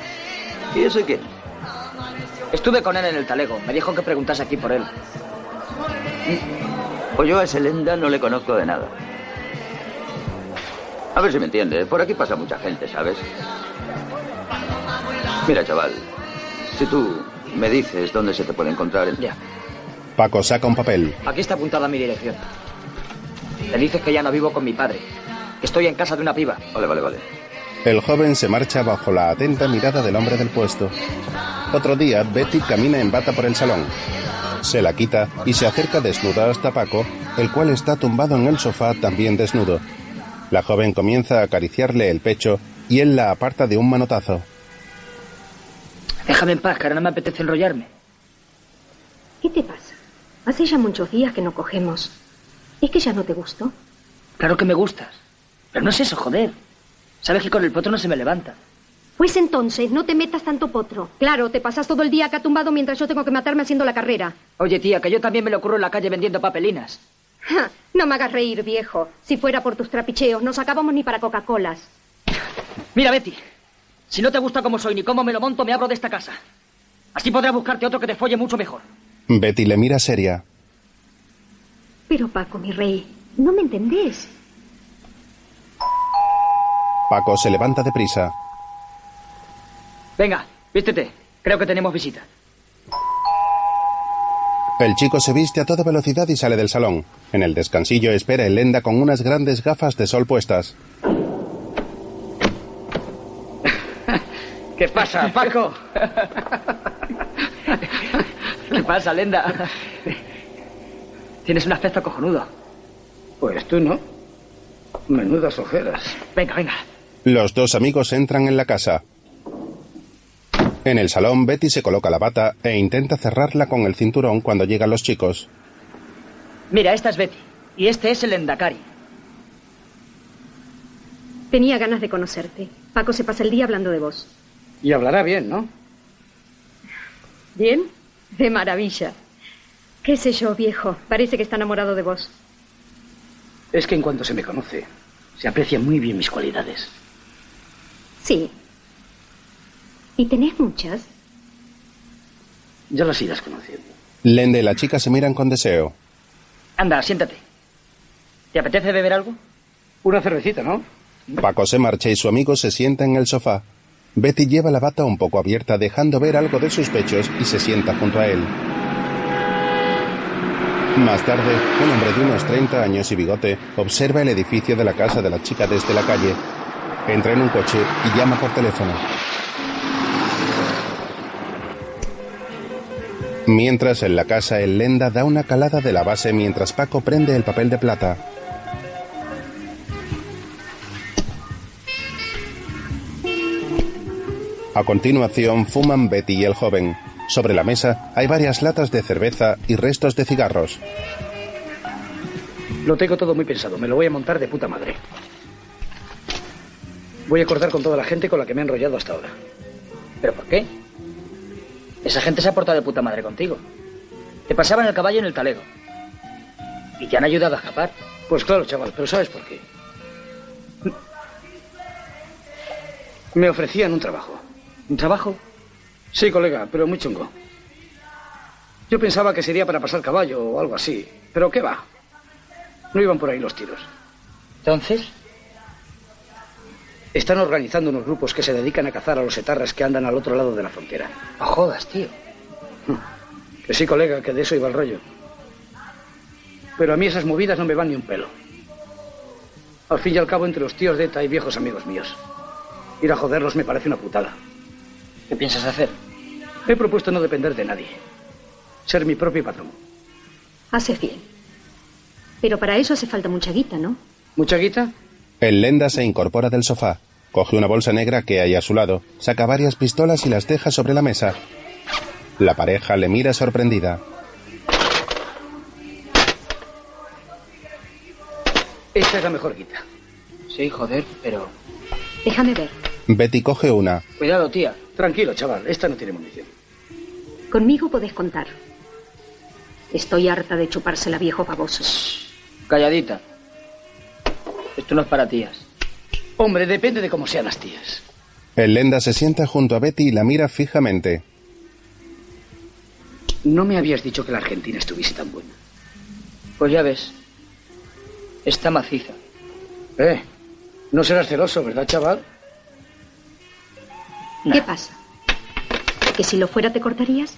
¿Y ese quién? Estuve con él en el talego. Me dijo que preguntase aquí por él. Pues yo a ese Lenda no le conozco de nada. A ver si me entiende. Por aquí pasa mucha gente, ¿sabes? Mira, chaval. Si tú Me dices dónde se te puede encontrar. el- Ya. Paco saca un papel. Aquí está apuntada mi dirección. Le dices que ya no vivo con mi padre. Que estoy en casa de una piba. Vale, vale, vale. El joven se marcha bajo la atenta mirada del hombre del puesto. Otro día, Betty camina en bata por el salón. Se la quita y se acerca desnuda hasta Paco, el cual está tumbado en el sofá también desnudo. La joven comienza a acariciarle el pecho y él la aparta de un manotazo. Déjame en paz, que ahora no me apetece enrollarme. ¿Qué te pasa? Hace ya muchos días que no cogemos. ¿Es que ya no te gustó? Claro que me gustas. Pero no es eso, joder. Sabes que con el potro no se me levanta. Pues entonces, no te metas tanto potro. Claro, te pasas todo el día acá tumbado mientras yo tengo que matarme haciendo la carrera. Oye, tía, que yo también me lo ocurro en la calle vendiendo papelinas. Ja, no me hagas reír, viejo. Si fuera por tus trapicheos, no sacábamos ni para Coca-Colas. Mira, Betty. Si no te gusta como soy ni cómo me lo monto, me abro de esta casa. Así podrás buscarte otro que te folle mucho mejor. Betty le mira seria. Pero Paco, mi rey, no me entendés. Paco se levanta deprisa. Venga, vístete. Creo que tenemos visita. El chico se viste a toda velocidad y sale del salón. En el descansillo espera Elenda con unas grandes gafas de sol puestas. [LAUGHS] ¿Qué pasa, Paco? ¿Qué pasa, Lenda? Tienes un aspecto cojonudo. Pues tú no. Menudas ojeras. Venga, venga. Los dos amigos entran en la casa. En el salón, Betty se coloca la bata e intenta cerrarla con el cinturón cuando llegan los chicos. Mira, esta es Betty. Y este es el Endacari. Tenía ganas de conocerte. Paco se pasa el día hablando de vos. Y hablará bien, ¿no? ¿Bien? De maravilla. ¿Qué sé yo, viejo? Parece que está enamorado de vos. Es que en cuanto se me conoce, se aprecian muy bien mis cualidades. Sí. ¿Y tenés muchas? Ya las irás conociendo. Lende y la chica se miran con deseo. Anda, siéntate. ¿Te apetece beber algo? Una cervecita, ¿no? Paco se marcha y su amigo se sienta en el sofá. Betty lleva la bata un poco abierta dejando ver algo de sus pechos y se sienta junto a él. Más tarde, un hombre de unos 30 años y bigote observa el edificio de la casa de la chica desde la calle. Entra en un coche y llama por teléfono. Mientras en la casa el Lenda da una calada de la base mientras Paco prende el papel de plata. A continuación fuman Betty y el joven. Sobre la mesa hay varias latas de cerveza y restos de cigarros. Lo tengo todo muy pensado. Me lo voy a montar de puta madre. Voy a acordar con toda la gente con la que me he enrollado hasta ahora. ¿Pero por qué? Esa gente se ha portado de puta madre contigo. Te pasaban el caballo en el talego. Y te han ayudado a escapar. Pues claro, chaval, pero ¿sabes por qué? Me ofrecían un trabajo. ¿Un trabajo? Sí, colega, pero muy chungo. Yo pensaba que sería para pasar caballo o algo así. Pero ¿qué va? No iban por ahí los tiros. ¿Entonces? Están organizando unos grupos que se dedican a cazar a los etarras que andan al otro lado de la frontera. No jodas, tío. Que sí, colega, que de eso iba el rollo. Pero a mí esas movidas no me van ni un pelo. Al fin y al cabo, entre los tíos de ETA hay viejos amigos míos. Ir a joderlos me parece una putada. ¿Qué piensas hacer? He propuesto no depender de nadie. Ser mi propio patrón. Haces bien. Pero para eso hace falta mucha guita, ¿no? ¿Mucha guita? El Lenda se incorpora del sofá. Coge una bolsa negra que hay a su lado, saca varias pistolas y las deja sobre la mesa. La pareja le mira sorprendida. Esta es la mejor guita. Sí, joder, pero... Déjame ver. Betty coge una. Cuidado, tía. Tranquilo, chaval. Esta no tiene munición. Conmigo podés contar. Estoy harta de chupársela, viejo baboso. Calladita. Esto no es para tías. Hombre, depende de cómo sean las tías. El Lenda se sienta junto a Betty y la mira fijamente. No me habías dicho que la Argentina estuviese tan buena. Pues ya ves. Está maciza. Eh, no serás celoso, ¿verdad, chaval? ¿Qué pasa? ¿A que si lo fuera te cortarías?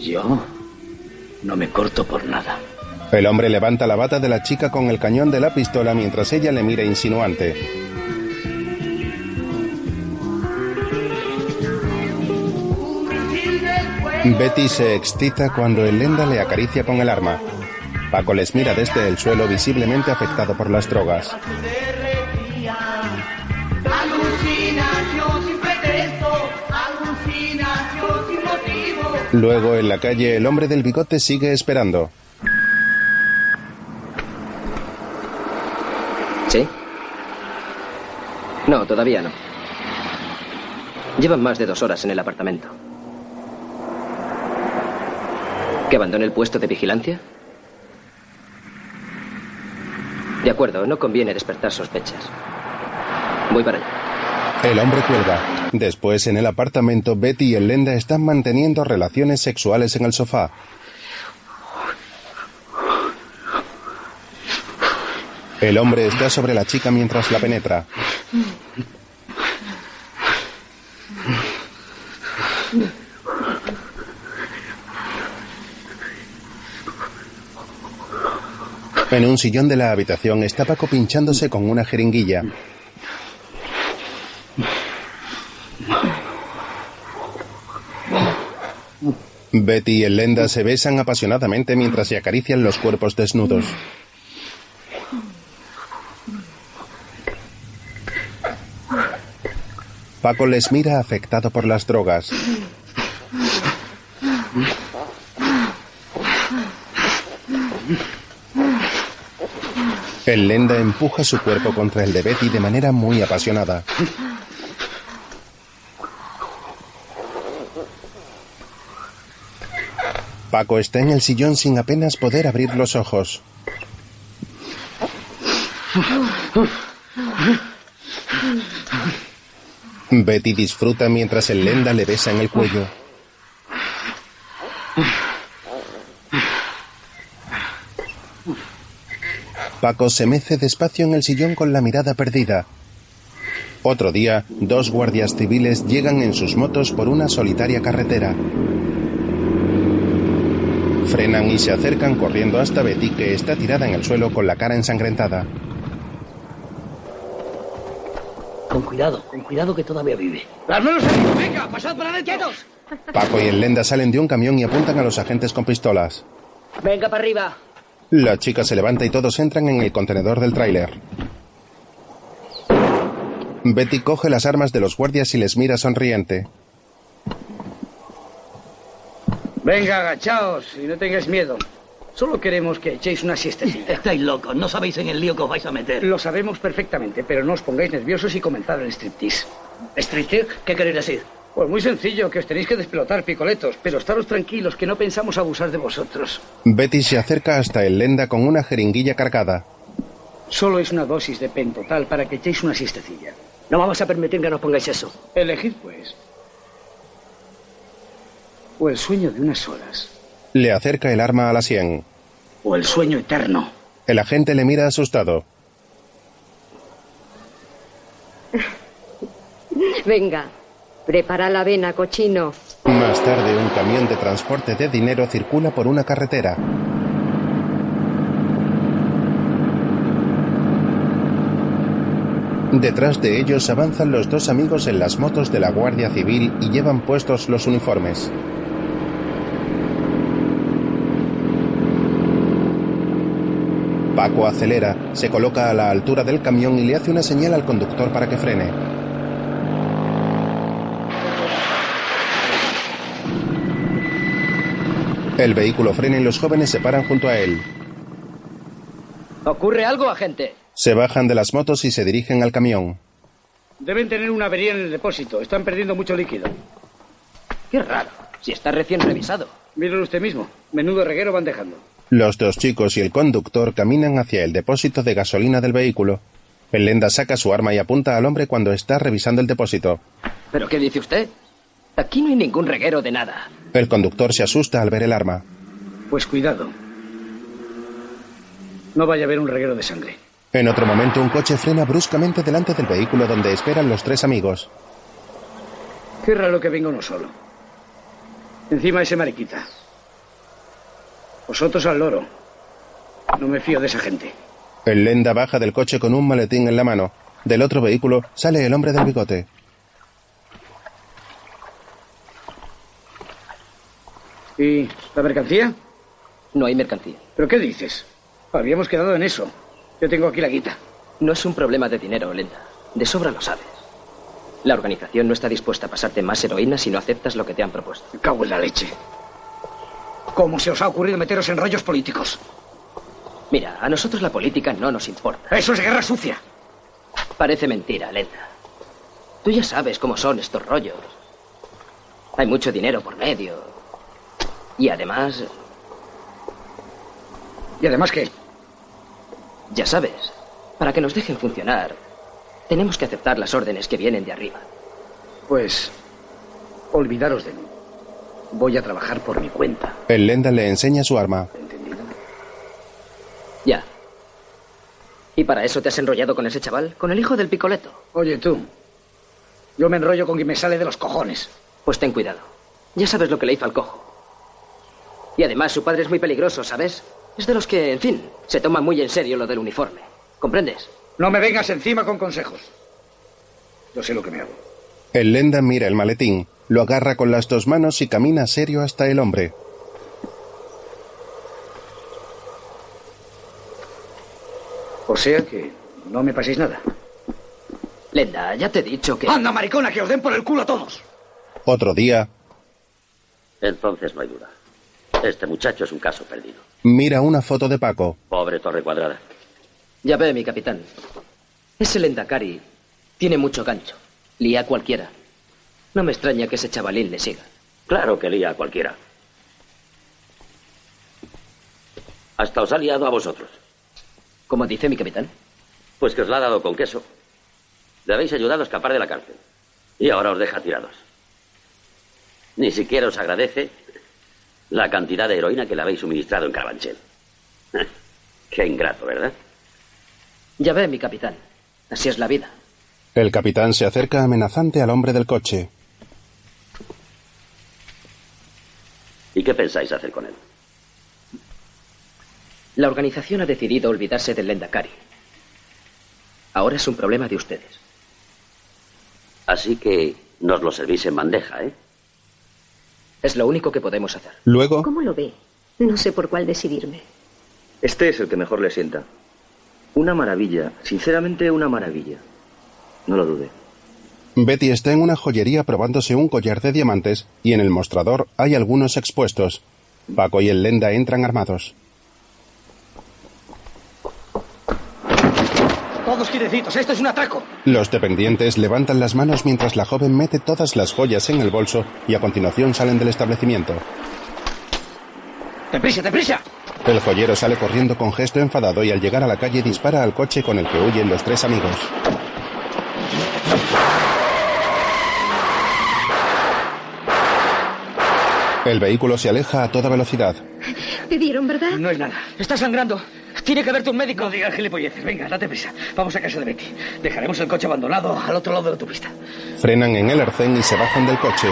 Yo no me corto por nada. El hombre levanta la bata de la chica con el cañón de la pistola mientras ella le mira insinuante. Betty se excita cuando el Lenda le acaricia con el arma. Paco les mira desde el suelo visiblemente afectado por las drogas. Luego en la calle el hombre del bigote sigue esperando. ¿Sí? No, todavía no. Llevan más de dos horas en el apartamento. ¿Que abandone el puesto de vigilancia? De acuerdo, no conviene despertar sospechas. Voy para allá. El hombre cuelga. Después en el apartamento Betty y el Lenda están manteniendo relaciones sexuales en el sofá. El hombre está sobre la chica mientras la penetra. En un sillón de la habitación está Paco pinchándose con una jeringuilla. Betty y el Lenda se besan apasionadamente mientras se acarician los cuerpos desnudos. Paco les mira afectado por las drogas. El Lenda empuja su cuerpo contra el de Betty de manera muy apasionada. Paco está en el sillón sin apenas poder abrir los ojos. Betty disfruta mientras el Lenda le besa en el cuello. Paco se mece despacio en el sillón con la mirada perdida. Otro día, dos guardias civiles llegan en sus motos por una solitaria carretera. Frenan y se acercan corriendo hasta Betty, que está tirada en el suelo con la cara ensangrentada. Con cuidado, con cuidado que todavía vive. ¡Las manos arriba! ¡Venga, pasad para adentro! Paco y el Lenda salen de un camión y apuntan a los agentes con pistolas. Venga para arriba. La chica se levanta y todos entran en el contenedor del tráiler. Betty coge las armas de los guardias y les mira sonriente. Venga, agachaos y no tengáis miedo. Solo queremos que echéis una siestecilla. Estáis locos, no sabéis en el lío que os vais a meter. Lo sabemos perfectamente, pero no os pongáis nerviosos y comenzar el striptease. ¿Striptease? ¿Qué queréis decir? Pues muy sencillo, que os tenéis que despelotar, picoletos, pero estaros tranquilos, que no pensamos abusar de vosotros. Betty se acerca hasta el Lenda con una jeringuilla cargada. Solo es una dosis de pentotal para que echéis una siestecilla. No vamos a permitir que nos pongáis eso. Elegid, pues. O el sueño de unas horas, Le acerca el arma a la sien. o el sueño eterno. El agente le mira asustado. [LAUGHS] Venga, prepara la avena, cochino. Más tarde, un camión de transporte de dinero circula por una carretera. Detrás de ellos avanzan los dos amigos en las motos de la Guardia Civil y llevan puestos los uniformes. Paco acelera, se coloca a la altura del camión y le hace una señal al conductor para que frene. El vehículo frena y los jóvenes se paran junto a él. ¿Ocurre algo, agente? Se bajan de las motos y se dirigen al camión. Deben tener una avería en el depósito. Están perdiendo mucho líquido. Qué raro. Si está recién revisado. Míralo usted mismo. Menudo reguero van dejando. Los dos chicos y el conductor caminan hacia el depósito de gasolina del vehículo. El Lenda saca su arma y apunta al hombre cuando está revisando el depósito. ¿Pero qué dice usted? Aquí no hay ningún reguero de nada. El conductor se asusta al ver el arma. Pues cuidado. No vaya a haber un reguero de sangre. En otro momento, un coche frena bruscamente delante del vehículo donde esperan los tres amigos. Qué lo que venga uno solo. Encima ese mariquita. Vosotros al loro. No me fío de esa gente. El lenda baja del coche con un maletín en la mano. Del otro vehículo sale el hombre del bigote. ¿Y la mercancía? No hay mercancía. ¿Pero qué dices? Habíamos quedado en eso. Yo tengo aquí la guita. No es un problema de dinero, Lenda. De sobra lo sabes. La organización no está dispuesta a pasarte más heroína si no aceptas lo que te han propuesto. Me cago en la leche. ¿Cómo se os ha ocurrido meteros en rollos políticos? Mira, a nosotros la política no nos importa. Eso es guerra sucia. Parece mentira, Lenda. Tú ya sabes cómo son estos rollos. Hay mucho dinero por medio. Y además... ¿Y además qué? Ya sabes, para que nos dejen funcionar, tenemos que aceptar las órdenes que vienen de arriba. Pues, olvidaros de mí. Voy a trabajar por mi cuenta. El lenda le enseña su arma. Ya. ¿Y para eso te has enrollado con ese chaval? ¿Con el hijo del picoleto? Oye, tú. Yo me enrollo con quien me sale de los cojones. Pues ten cuidado. Ya sabes lo que le hizo al cojo. Y además su padre es muy peligroso, ¿sabes? Es de los que, en fin, se toma muy en serio lo del uniforme. ¿Comprendes? No me vengas encima con consejos. Yo sé lo que me hago. El lenda mira el maletín, lo agarra con las dos manos y camina serio hasta el hombre. O sea que no me paséis nada. Lenda, ya te he dicho que... ¡Anda, maricona, que os den por el culo a todos! Otro día, Entonces no hay duda. Este muchacho es un caso perdido. mira una foto de Paco. Pobre Torre Cuadrada. Ya ve, mi capitán. Ese Lendakari tiene mucho gancho. Lía a cualquiera. No me extraña que ese chavalín le siga. Claro que lía a cualquiera. Hasta os ha liado a vosotros. Como dice mi capitán. Pues que os la ha dado con queso. Le habéis ayudado a escapar de la cárcel. Y ahora os deja tirados. Ni siquiera os agradece la cantidad de heroína que le habéis suministrado en Carabanchel. Qué ingrato, ¿verdad? Ya ve, mi capitán. Así es la vida. El capitán se acerca amenazante al hombre del coche. ¿Y qué pensáis hacer con él? La organización ha decidido olvidarse del Lendakari. Ahora es un problema de ustedes. Así que nos lo servís en bandeja, ¿eh? Es lo único que podemos hacer. Luego, ¿Cómo lo ve? No sé por cuál decidirme. Este es el que mejor le sienta. Una maravilla, sinceramente una maravilla. No lo dude. Betty está en una joyería probándose un collar de diamantes y en el mostrador hay algunos expuestos. Paco y el lenda entran armados. Todos quietecitos, esto es un atraco. Los dependientes levantan las manos mientras la joven mete todas las joyas en el bolso y a continuación salen del establecimiento. ¡Deprisa, deprisa! El joyero sale corriendo con gesto enfadado y al llegar a la calle dispara al coche con el que huyen los tres amigos. El vehículo se aleja a toda velocidad. ¿Te dieron, verdad? No hay nada. Está sangrando. Tiene que verte un médico. No digas gilipolleces. Venga, date prisa. Vamos a casa de Betty. Dejaremos el coche abandonado al otro lado de la autopista. Frenan en el arcén y se bajan del coche.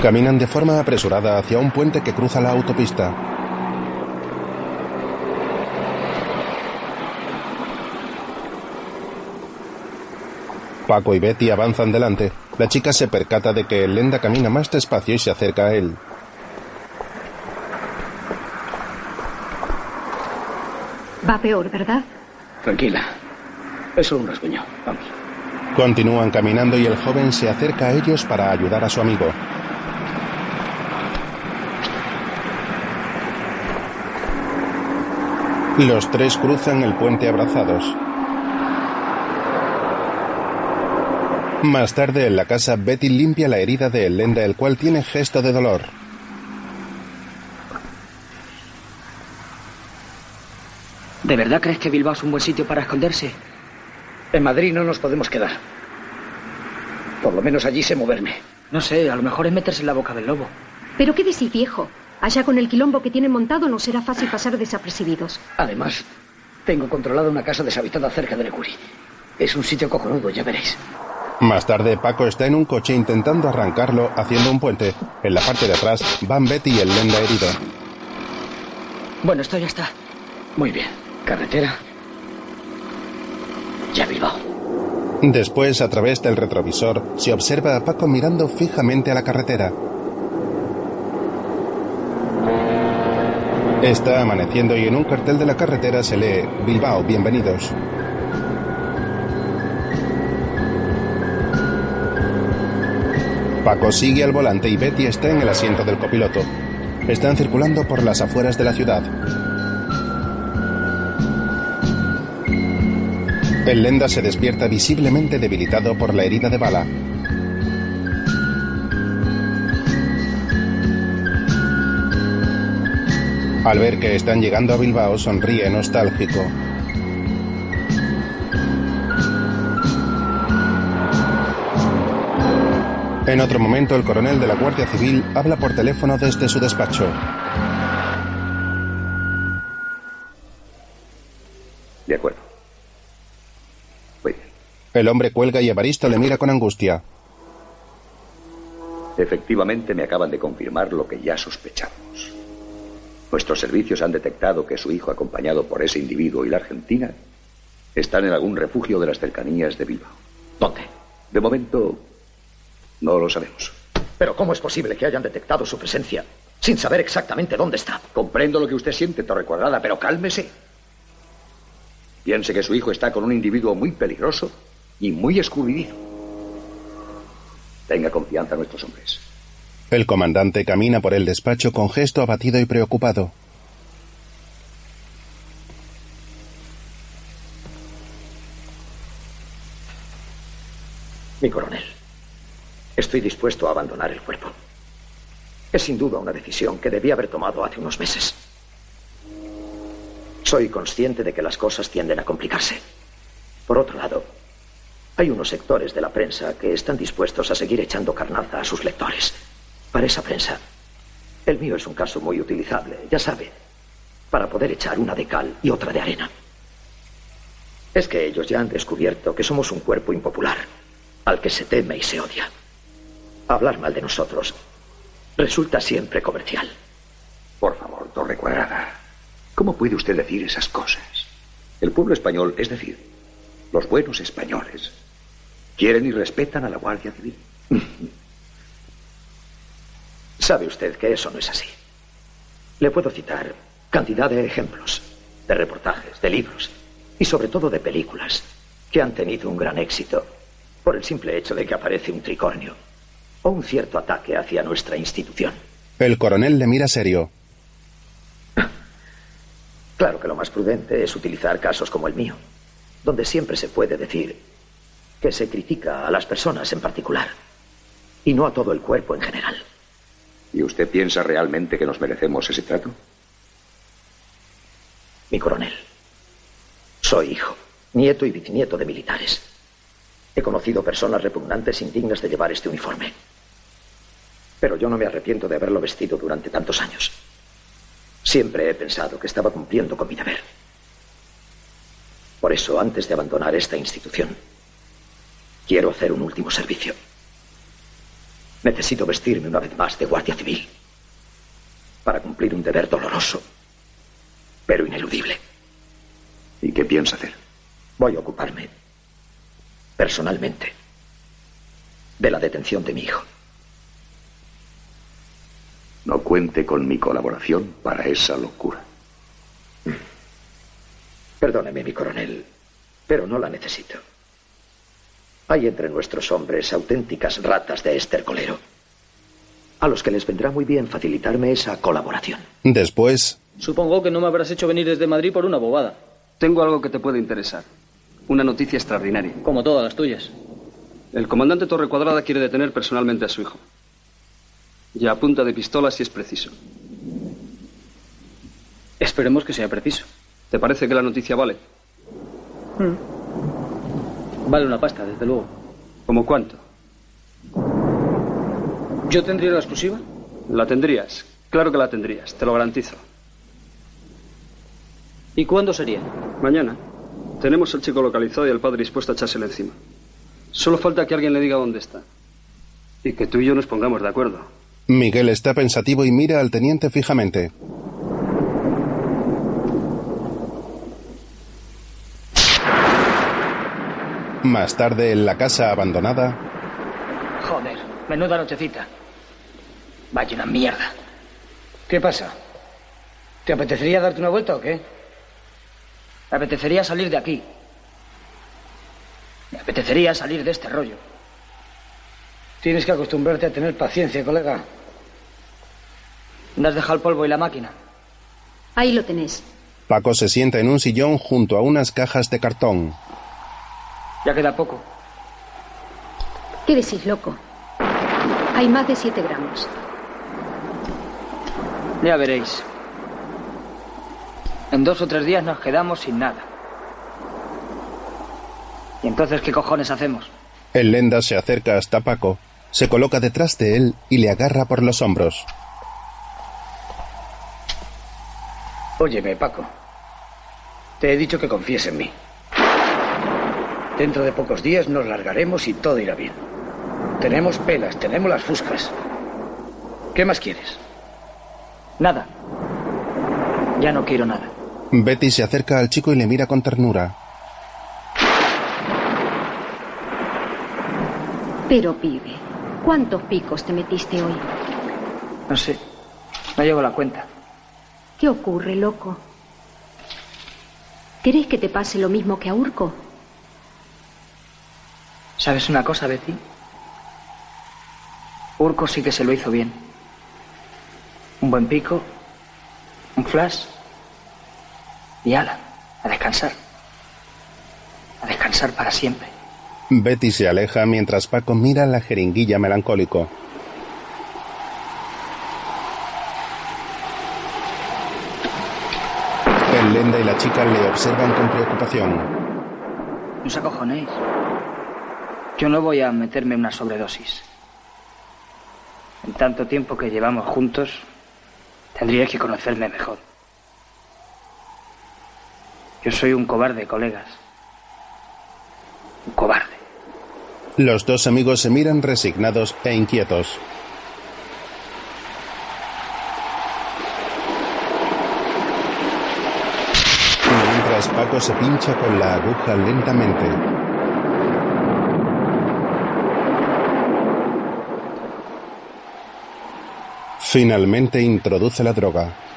Caminan de forma apresurada hacia un puente que cruza la autopista. Paco y Betty avanzan delante. La chica se percata de que el lenda camina más despacio y se acerca a él. Va peor, ¿verdad? Tranquila. Es solo un rasguño. Vamos. Continúan caminando y el joven se acerca a ellos para ayudar a su amigo. Los tres cruzan el puente abrazados. Más tarde en la casa, Betty limpia la herida de Elenda, el cual tiene gesto de dolor. ¿De verdad crees que Bilbao es un buen sitio para esconderse? En Madrid no nos podemos quedar. Por lo menos allí sé moverme. No sé, a lo mejor es meterse en la boca del lobo. Pero qué decís, viejo. Allá con el quilombo que tienen montado no será fácil pasar desapercibidos. Además, Tengo controlada una casa deshabitada cerca de Necuri. Es un sitio cojonudo, ya veréis. Más tarde, Paco está en un coche intentando arrancarlo haciendo un puente. En la parte de atrás van Betty y el Lenda herido. Bueno, esto ya está. Muy bien. Carretera. Ya Bilbao. Después, a través del retrovisor, se observa a Paco mirando fijamente a la carretera. Está amaneciendo y en un cartel de la carretera se lee Bilbao, bienvenidos. Paco sigue al volante y Betty está en el asiento del copiloto. Están circulando por las afueras de la ciudad. El Lenda se despierta visiblemente debilitado por la herida de bala. Al ver que están llegando a Bilbao, sonríe nostálgico. En otro momento, el coronel de la Guardia Civil habla por teléfono desde su despacho. De acuerdo. El hombre cuelga y Evaristo le mira con angustia. Efectivamente, me acaban de confirmar lo que ya sospechamos. Nuestros servicios han detectado que su hijo, acompañado por ese individuo y la Argentina, están en algún refugio de las cercanías de Bilbao. ¿Dónde? De momento, no lo sabemos. Pero ¿cómo es posible que hayan detectado su presencia sin saber exactamente dónde está? Comprendo lo que usted siente, Torre Cuadrada, pero cálmese. Piense que su hijo está con un individuo muy peligroso y muy escurridizo. Tenga confianza en nuestros hombres. El comandante camina por el despacho con gesto abatido y preocupado. Mi coronel, estoy dispuesto a abandonar el cuerpo. Es sin duda una decisión que debí haber tomado hace unos meses. Soy consciente de que las cosas tienden a complicarse. Por otro lado, hay unos sectores de la prensa que están dispuestos a seguir echando carnaza a sus lectores. Para esa prensa, el mío es un caso muy utilizable, ya sabe, para poder echar una de cal y otra de arena. Es que ellos ya han descubierto que somos un cuerpo impopular, al que se teme y se odia. Hablar mal de nosotros resulta siempre comercial. Por favor, Torre Cuadrada, ¿cómo puede usted decir esas cosas? El pueblo español, es decir, los buenos españoles, quieren y respetan a la Guardia Civil. [LAUGHS] Sabe usted que eso no es así. Le puedo citar cantidad de ejemplos, de reportajes, de libros y sobre todo de películas que han tenido un gran éxito por el simple hecho de que aparece un tricornio o un cierto ataque hacia nuestra institución. El coronel le mira serio. Claro que lo más prudente es utilizar casos como el mío, donde siempre se puede decir que se critica a las personas en particular y no a todo el cuerpo en general. ¿Y usted piensa realmente que nos merecemos ese trato? Mi coronel, soy hijo, nieto y bisnieto de militares. He conocido personas repugnantes indignas de llevar este uniforme. Pero yo no me arrepiento de haberlo vestido durante tantos años. Siempre he pensado que estaba cumpliendo con mi deber. Por eso, antes de abandonar esta institución, quiero hacer un último servicio. Necesito vestirme una vez más de guardia civil para cumplir un deber doloroso, pero ineludible. ¿Y qué piensa hacer? Voy a ocuparme, personalmente, de la detención de mi hijo. No cuente con mi colaboración para esa locura. Perdóneme, mi coronel, pero no la necesito. Hay entre nuestros hombres auténticas ratas de estercolero, a los que les vendrá muy bien facilitarme esa colaboración. Después, Supongo que no me habrás hecho venir desde Madrid por una bobada. Tengo algo que te puede interesar. Una noticia extraordinaria. Como todas las tuyas. El comandante Torre Cuadrada quiere detener personalmente a su hijo. Y a punta de pistola si es preciso. Esperemos que sea preciso. ¿Te parece que la noticia vale? Vale una pasta, desde luego. ¿Cómo cuánto? ¿Yo tendría la exclusiva? La tendrías. Claro que la tendrías, te lo garantizo. ¿Y cuándo sería? Mañana. Tenemos al chico localizado y al padre dispuesto a echárselo encima. Solo falta que alguien le diga dónde está. Y que tú y yo nos pongamos de acuerdo. Miguel está pensativo y mira al teniente fijamente. Más tarde, en la casa abandonada, Joder, menuda nochecita. Vaya una mierda. ¿Qué pasa? ¿Te apetecería darte una vuelta o qué? Me apetecería salir de aquí. Me apetecería salir de este rollo. Tienes que acostumbrarte a tener paciencia, colega. ¿Dónde has dejado el polvo y la máquina? Ahí lo tenés. Paco se sienta en un sillón junto a unas cajas de cartón. Ya queda poco. ¿Qué decís, loco? Hay más de 7 gramos. Ya veréis. En dos o tres días nos quedamos sin nada. ¿Y entonces qué cojones hacemos? El lenda se acerca hasta Paco, se coloca detrás de él y le agarra por los hombros. Óyeme, Paco. Te he dicho que confíes en mí. Dentro de pocos días nos largaremos y todo irá bien. Tenemos pelas, tenemos las fuscas. ¿Qué más quieres? Nada. Ya no quiero nada. Betty se acerca al chico y le mira con ternura. Pero, pibe, ¿cuántos picos te metiste hoy? No sé. No llevo la cuenta. ¿Qué ocurre, loco? ¿Querés que te pase lo mismo que a Urco? ¿Sabes una cosa, Betty? Urco sí que se lo hizo bien. Un buen pico, un flash y ala, a descansar. A descansar para siempre. Betty se aleja mientras Paco mira la jeringuilla melancólico. El lenda y la chica le observan con preocupación. No os acojonéis. Yo no voy a meterme una sobredosis. En tanto tiempo que llevamos juntos, tendríais que conocerme mejor. Yo soy un cobarde, colegas. Un cobarde. Los dos amigos se miran resignados e inquietos. Mientras Paco se pincha con la aguja lentamente. Finalmente introduce la droga.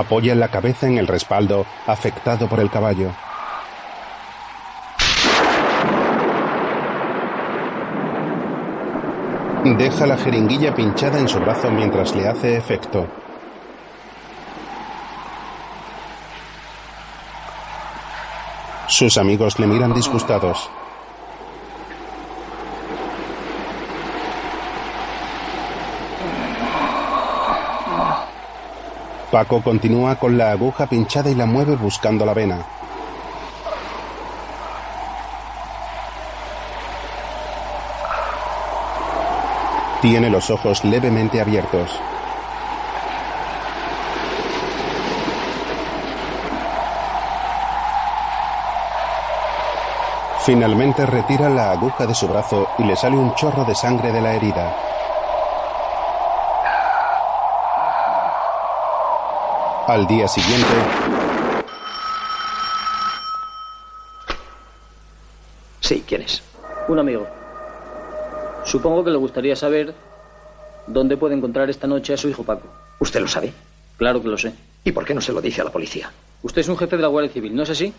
Apoya la cabeza en el respaldo, afectado por el caballo. Deja la jeringuilla pinchada en su brazo mientras le hace efecto. Sus amigos le miran disgustados. Paco continúa con la aguja pinchada y la mueve buscando la vena. Tiene los ojos levemente abiertos. Finalmente retira la aguja de su brazo y le sale un chorro de sangre de la herida. Al día siguiente, Sí, ¿quién es? Un amigo. Supongo que le gustaría saber dónde puede encontrar esta noche a su hijo Paco. ¿Usted lo sabe? Claro que lo sé. ¿Y por qué no se lo dice a la policía? Usted es un jefe de la Guardia Civil, ¿no es así?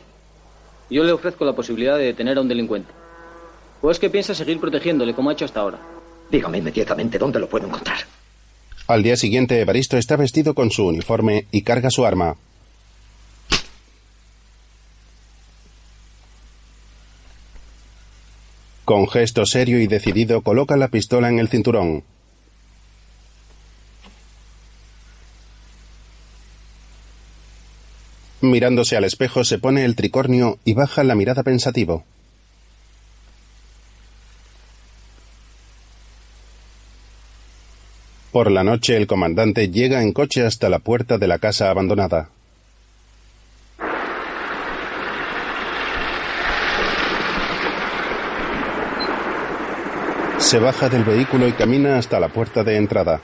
Yo le ofrezco la posibilidad de detener a un delincuente. ¿O es que piensa seguir protegiéndole como ha hecho hasta ahora? Dígame inmediatamente dónde lo puedo encontrar. Al día siguiente Evaristo está vestido con su uniforme y carga su arma. Con gesto serio y decidido coloca la pistola en el cinturón. Mirándose al espejo se pone el tricornio y baja la mirada pensativo. Por la noche el comandante llega en coche hasta la puerta de la casa abandonada. Se baja del vehículo y camina hasta la puerta de entrada.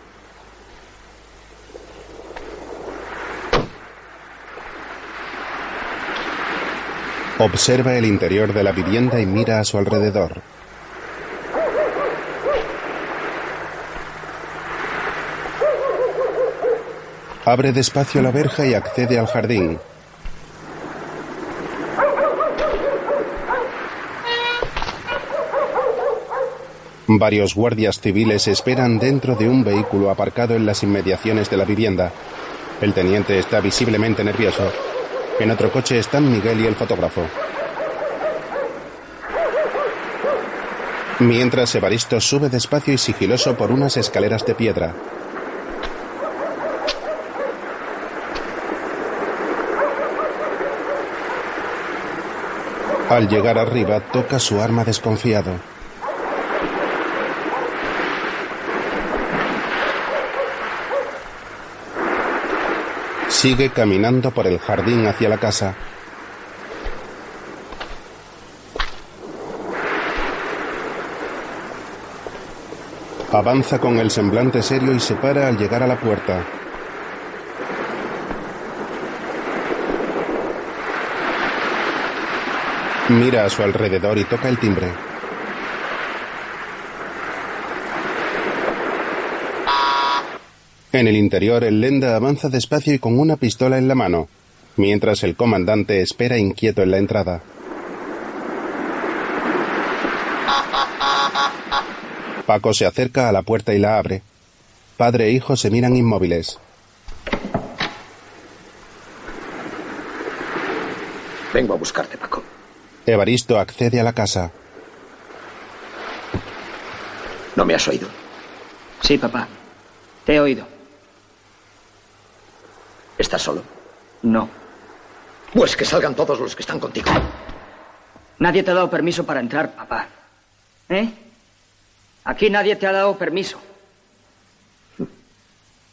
Observa el interior de la vivienda y mira a su alrededor. Abre despacio la verja y accede al jardín. Varios guardias civiles esperan dentro de un vehículo aparcado en las inmediaciones de la vivienda. El teniente está visiblemente nervioso. En otro coche están Miguel y el fotógrafo. Mientras Evaristo sube despacio y sigiloso por unas escaleras de piedra. Al llegar arriba, toca su arma desconfiado. Sigue caminando por el jardín hacia la casa. Avanza con el semblante serio y se para al llegar a la puerta. Mira a su alrededor y toca el timbre. En el interior, el Lenda avanza despacio y con una pistola en la mano, mientras el comandante espera inquieto en la entrada. Paco se acerca a la puerta y la abre. Padre e hijo se miran inmóviles. Vengo a buscarte, Paco. Evaristo accede a la casa. ¿No me has oído? Sí, papá. Te he oído. ¿Estás solo? No. Pues que salgan todos los que están contigo. Nadie te ha dado permiso para entrar, papá. ¿Eh? Aquí nadie te ha dado permiso.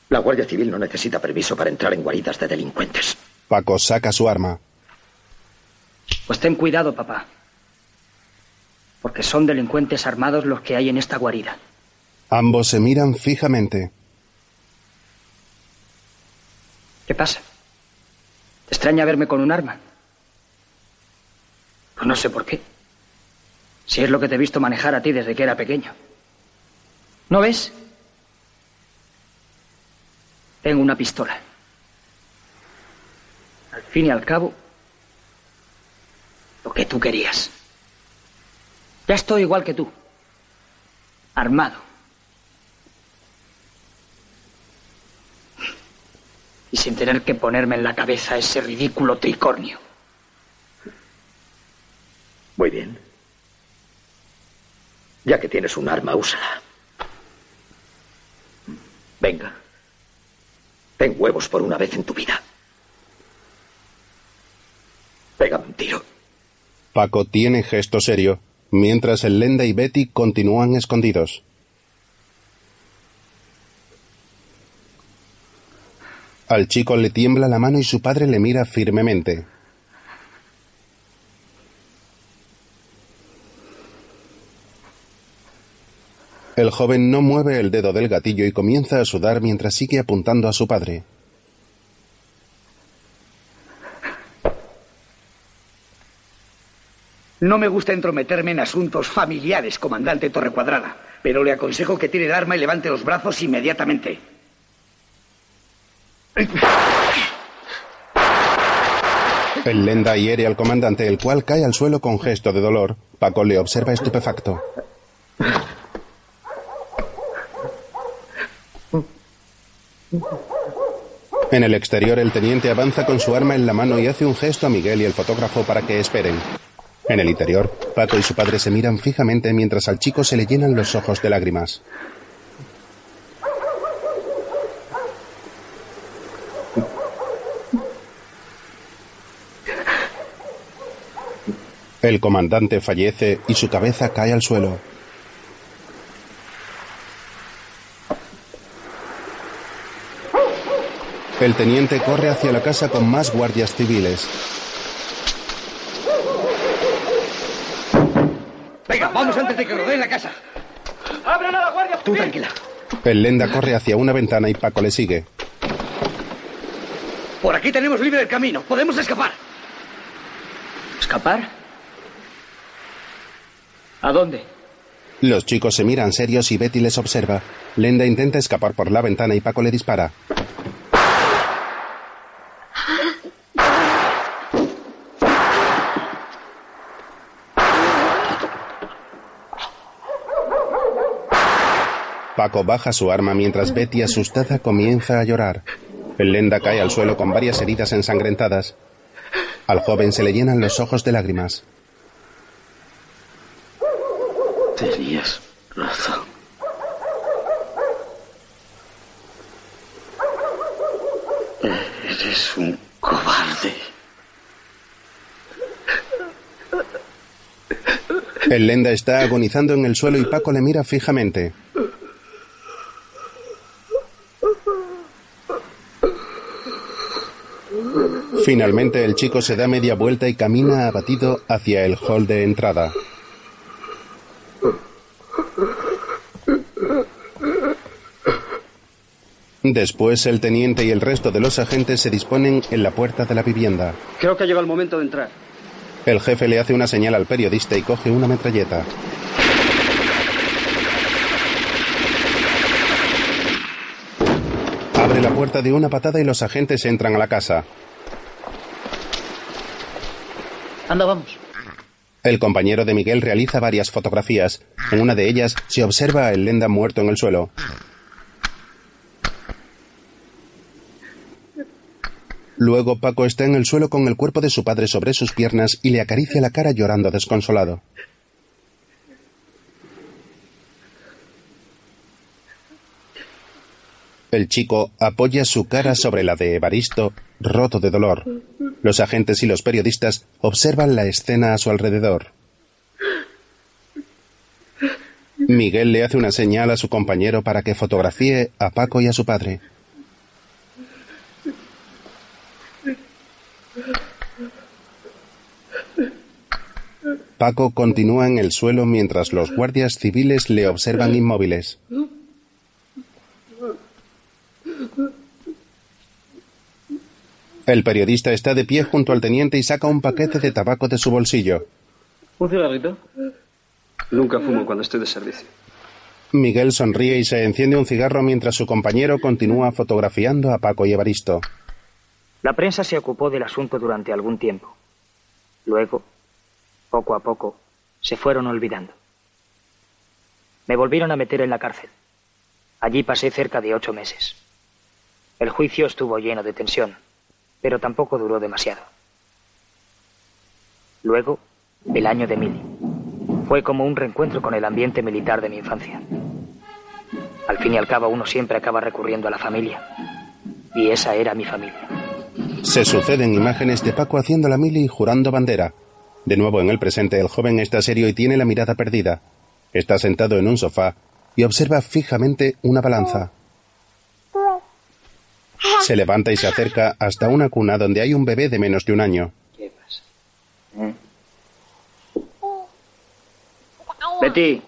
La Guardia Civil no necesita permiso para entrar en guaridas de delincuentes. Paco saca su arma. Pues ten cuidado, papá. Porque son delincuentes armados los que hay en esta guarida. Ambos se miran fijamente. ¿Qué pasa? ¿Te extraña verme con un arma? Pues no sé por qué. Si es lo que te he visto manejar a ti desde que era pequeño. ¿No ves? Tengo una pistola. Al fin y al cabo, lo que tú querías. Ya estoy igual que tú. Armado. Y sin tener que ponerme en la cabeza ese ridículo tricornio. Muy bien. Ya que tienes un arma, úsala. Venga. Ten huevos por una vez en tu vida. Pégame un tiro. Paco tiene gesto serio, mientras el Lenda y Betty continúan escondidos. Al chico le tiembla la mano y su padre le mira firmemente. El joven no mueve el dedo del gatillo y comienza a sudar mientras sigue apuntando a su padre. No me gusta entrometerme en asuntos familiares, comandante Torrecuadrada, pero le aconsejo que tire el arma y levante los brazos inmediatamente. El Lenda hiere al comandante, el cual cae al suelo con gesto de dolor. Paco le observa estupefacto. En el exterior, el teniente avanza con su arma en la mano y hace un gesto a Miguel y el fotógrafo para que esperen. En el interior, Paco y su padre se miran fijamente mientras al chico se le llenan los ojos de lágrimas. El comandante fallece y su cabeza cae al suelo. El teniente corre hacia la casa con más guardias civiles. Venga, vamos antes de que rodeen la casa. ¡Abran a la guardia! Tú tranquila. El lenda corre hacia una ventana y Paco le sigue. Por aquí tenemos libre el camino. Podemos escapar. ¿Escapar? ¿A dónde? Los chicos se miran serios y Betty les observa. Lenda intenta escapar por la ventana y Paco le dispara. Paco baja su arma mientras Betty, asustada, comienza a llorar. El lenda cae al suelo con varias heridas ensangrentadas. Al joven se le llenan los ojos de lágrimas. Tenías razón. Eres un cobarde. El lenda está agonizando en el suelo y Paco le mira fijamente. Finalmente el chico se da media vuelta y camina abatido hacia el hall de entrada. Después el teniente y el resto de los agentes se disponen en la puerta de la vivienda. Creo que ha llegado el momento de entrar. El jefe le hace una señal al periodista y coge una metralleta. Abre la puerta de una patada y los agentes entran a la casa. Vamos. El compañero de Miguel realiza varias fotografías. En una de ellas se observa a el Lenda muerto en el suelo. Luego Paco está en el suelo con el cuerpo de su padre sobre sus piernas y le acaricia la cara llorando desconsolado. El chico apoya su cara sobre la de Evaristo, roto de dolor. Los agentes y los periodistas observan la escena a su alrededor. Miguel le hace una señal a su compañero para que fotografíe a Paco y a su padre. Paco continúa en el suelo mientras los guardias civiles le observan inmóviles. El periodista está de pie junto al teniente y saca un paquete de tabaco de su bolsillo. ¿Un cigarrito? Nunca fumo cuando estoy de servicio. Miguel sonríe y se enciende un cigarro mientras su compañero continúa fotografiando a Paco y Evaristo. La prensa se ocupó del asunto durante algún tiempo. Luego, poco a poco, se fueron olvidando. Me volvieron a meter en la cárcel. Allí pasé cerca de ocho meses. El juicio estuvo lleno de tensión, pero tampoco duró demasiado. Luego, el año de Mili. Fue como un reencuentro con el ambiente militar de mi infancia. Al fin y al cabo, uno siempre acaba recurriendo a la familia. Y esa era mi familia. Se suceden imágenes de Paco haciendo la mili y jurando bandera. De nuevo en el presente, el joven está serio y tiene la mirada perdida. Está sentado en un sofá y observa fijamente una balanza. Se levanta y se acerca hasta una cuna donde hay un bebé de menos de un año. ¿Qué pasa? ¿Eh? Betty,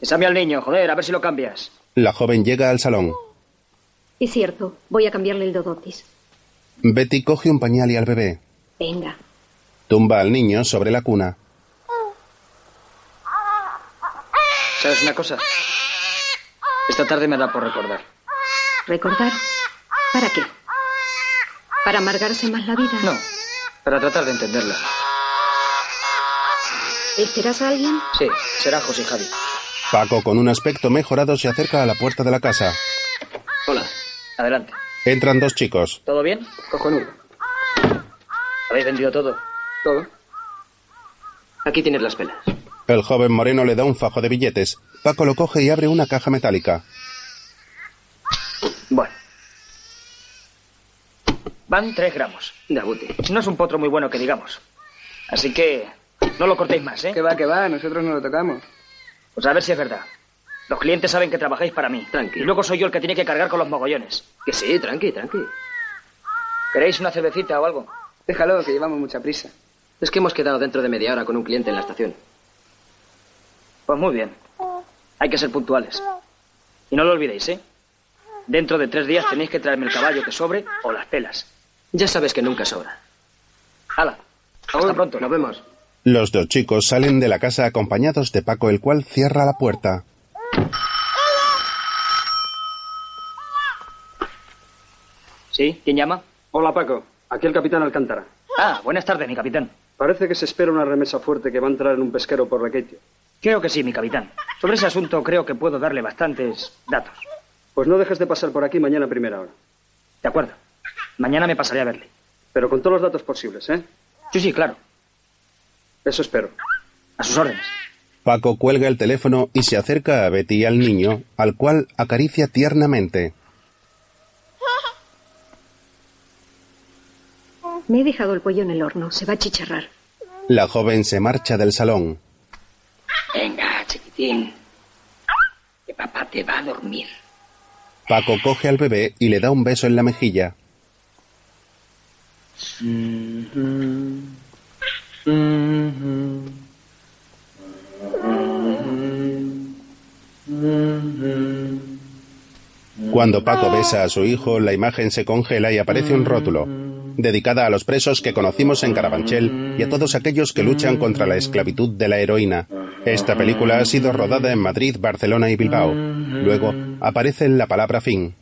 exame al niño, joder, a ver si lo cambias. La joven llega al salón. Es cierto, voy a cambiarle el dodotis. Betty coge un pañal y al bebé. Venga. Tumba al niño sobre la cuna. ¿Sabes una cosa? Esta tarde me da por recordar. ¿Recordar? ¿Para qué? ¿Para amargarse más la vida? No, para tratar de entenderla. ¿Esperas a alguien? Sí, será José Javi. Paco, con un aspecto mejorado, se acerca a la puerta de la casa. Hola, adelante. Entran dos chicos. ¿Todo bien? Cojonudo. ¿Habéis vendido todo? Todo. Aquí tienes las pelas. El joven moreno le da un fajo de billetes. Paco lo coge y abre una caja metálica. Bueno. Van tres gramos. De abute. No es un potro muy bueno que digamos. Así que no lo cortéis más, ¿eh? Que va, que va, nosotros no lo tocamos. Pues a ver si es verdad. Los clientes saben que trabajáis para mí. Tranqui. Y luego soy yo el que tiene que cargar con los mogollones. Que sí, tranqui, tranqui. ¿Queréis una cervecita o algo? Déjalo, que llevamos mucha prisa. Es que hemos quedado dentro de media hora con un cliente en la estación. Pues muy bien. Hay que ser puntuales. Y no lo olvidéis, ¿eh? Dentro de tres días tenéis que traerme el caballo que sobre o las telas. Ya sabes que nunca sobra. ¡Hala! Hasta pronto. Nos vemos. Los dos chicos salen de la casa acompañados de Paco, el cual cierra la puerta. ¿Sí? ¿Quién llama? Hola, Paco. Aquí el capitán Alcántara. Ah, buenas tardes, mi capitán. Parece que se espera una remesa fuerte que va a entrar en un pesquero por Requeitio. Creo que sí, mi capitán. Sobre ese asunto creo que puedo darle bastantes datos. Pues no dejes de pasar por aquí mañana a primera hora. De acuerdo. Mañana me pasaré a verle. Pero con todos los datos posibles, ¿eh? Sí, sí, claro. Eso espero. A sus órdenes. Paco cuelga el teléfono y se acerca a Betty y al niño, al cual acaricia tiernamente. Me he dejado el pollo en el horno. Se va a chicharrar. La joven se marcha del salón. Venga, chiquitín. Que papá te va a dormir. Paco coge al bebé y le da un beso en la mejilla. Cuando Paco besa a su hijo, la imagen se congela y aparece un rótulo, dedicada a los presos que conocimos en Carabanchel y a todos aquellos que luchan contra la esclavitud de la heroína. Esta película ha sido rodada en Madrid, Barcelona y Bilbao. Luego aparece la palabra fin.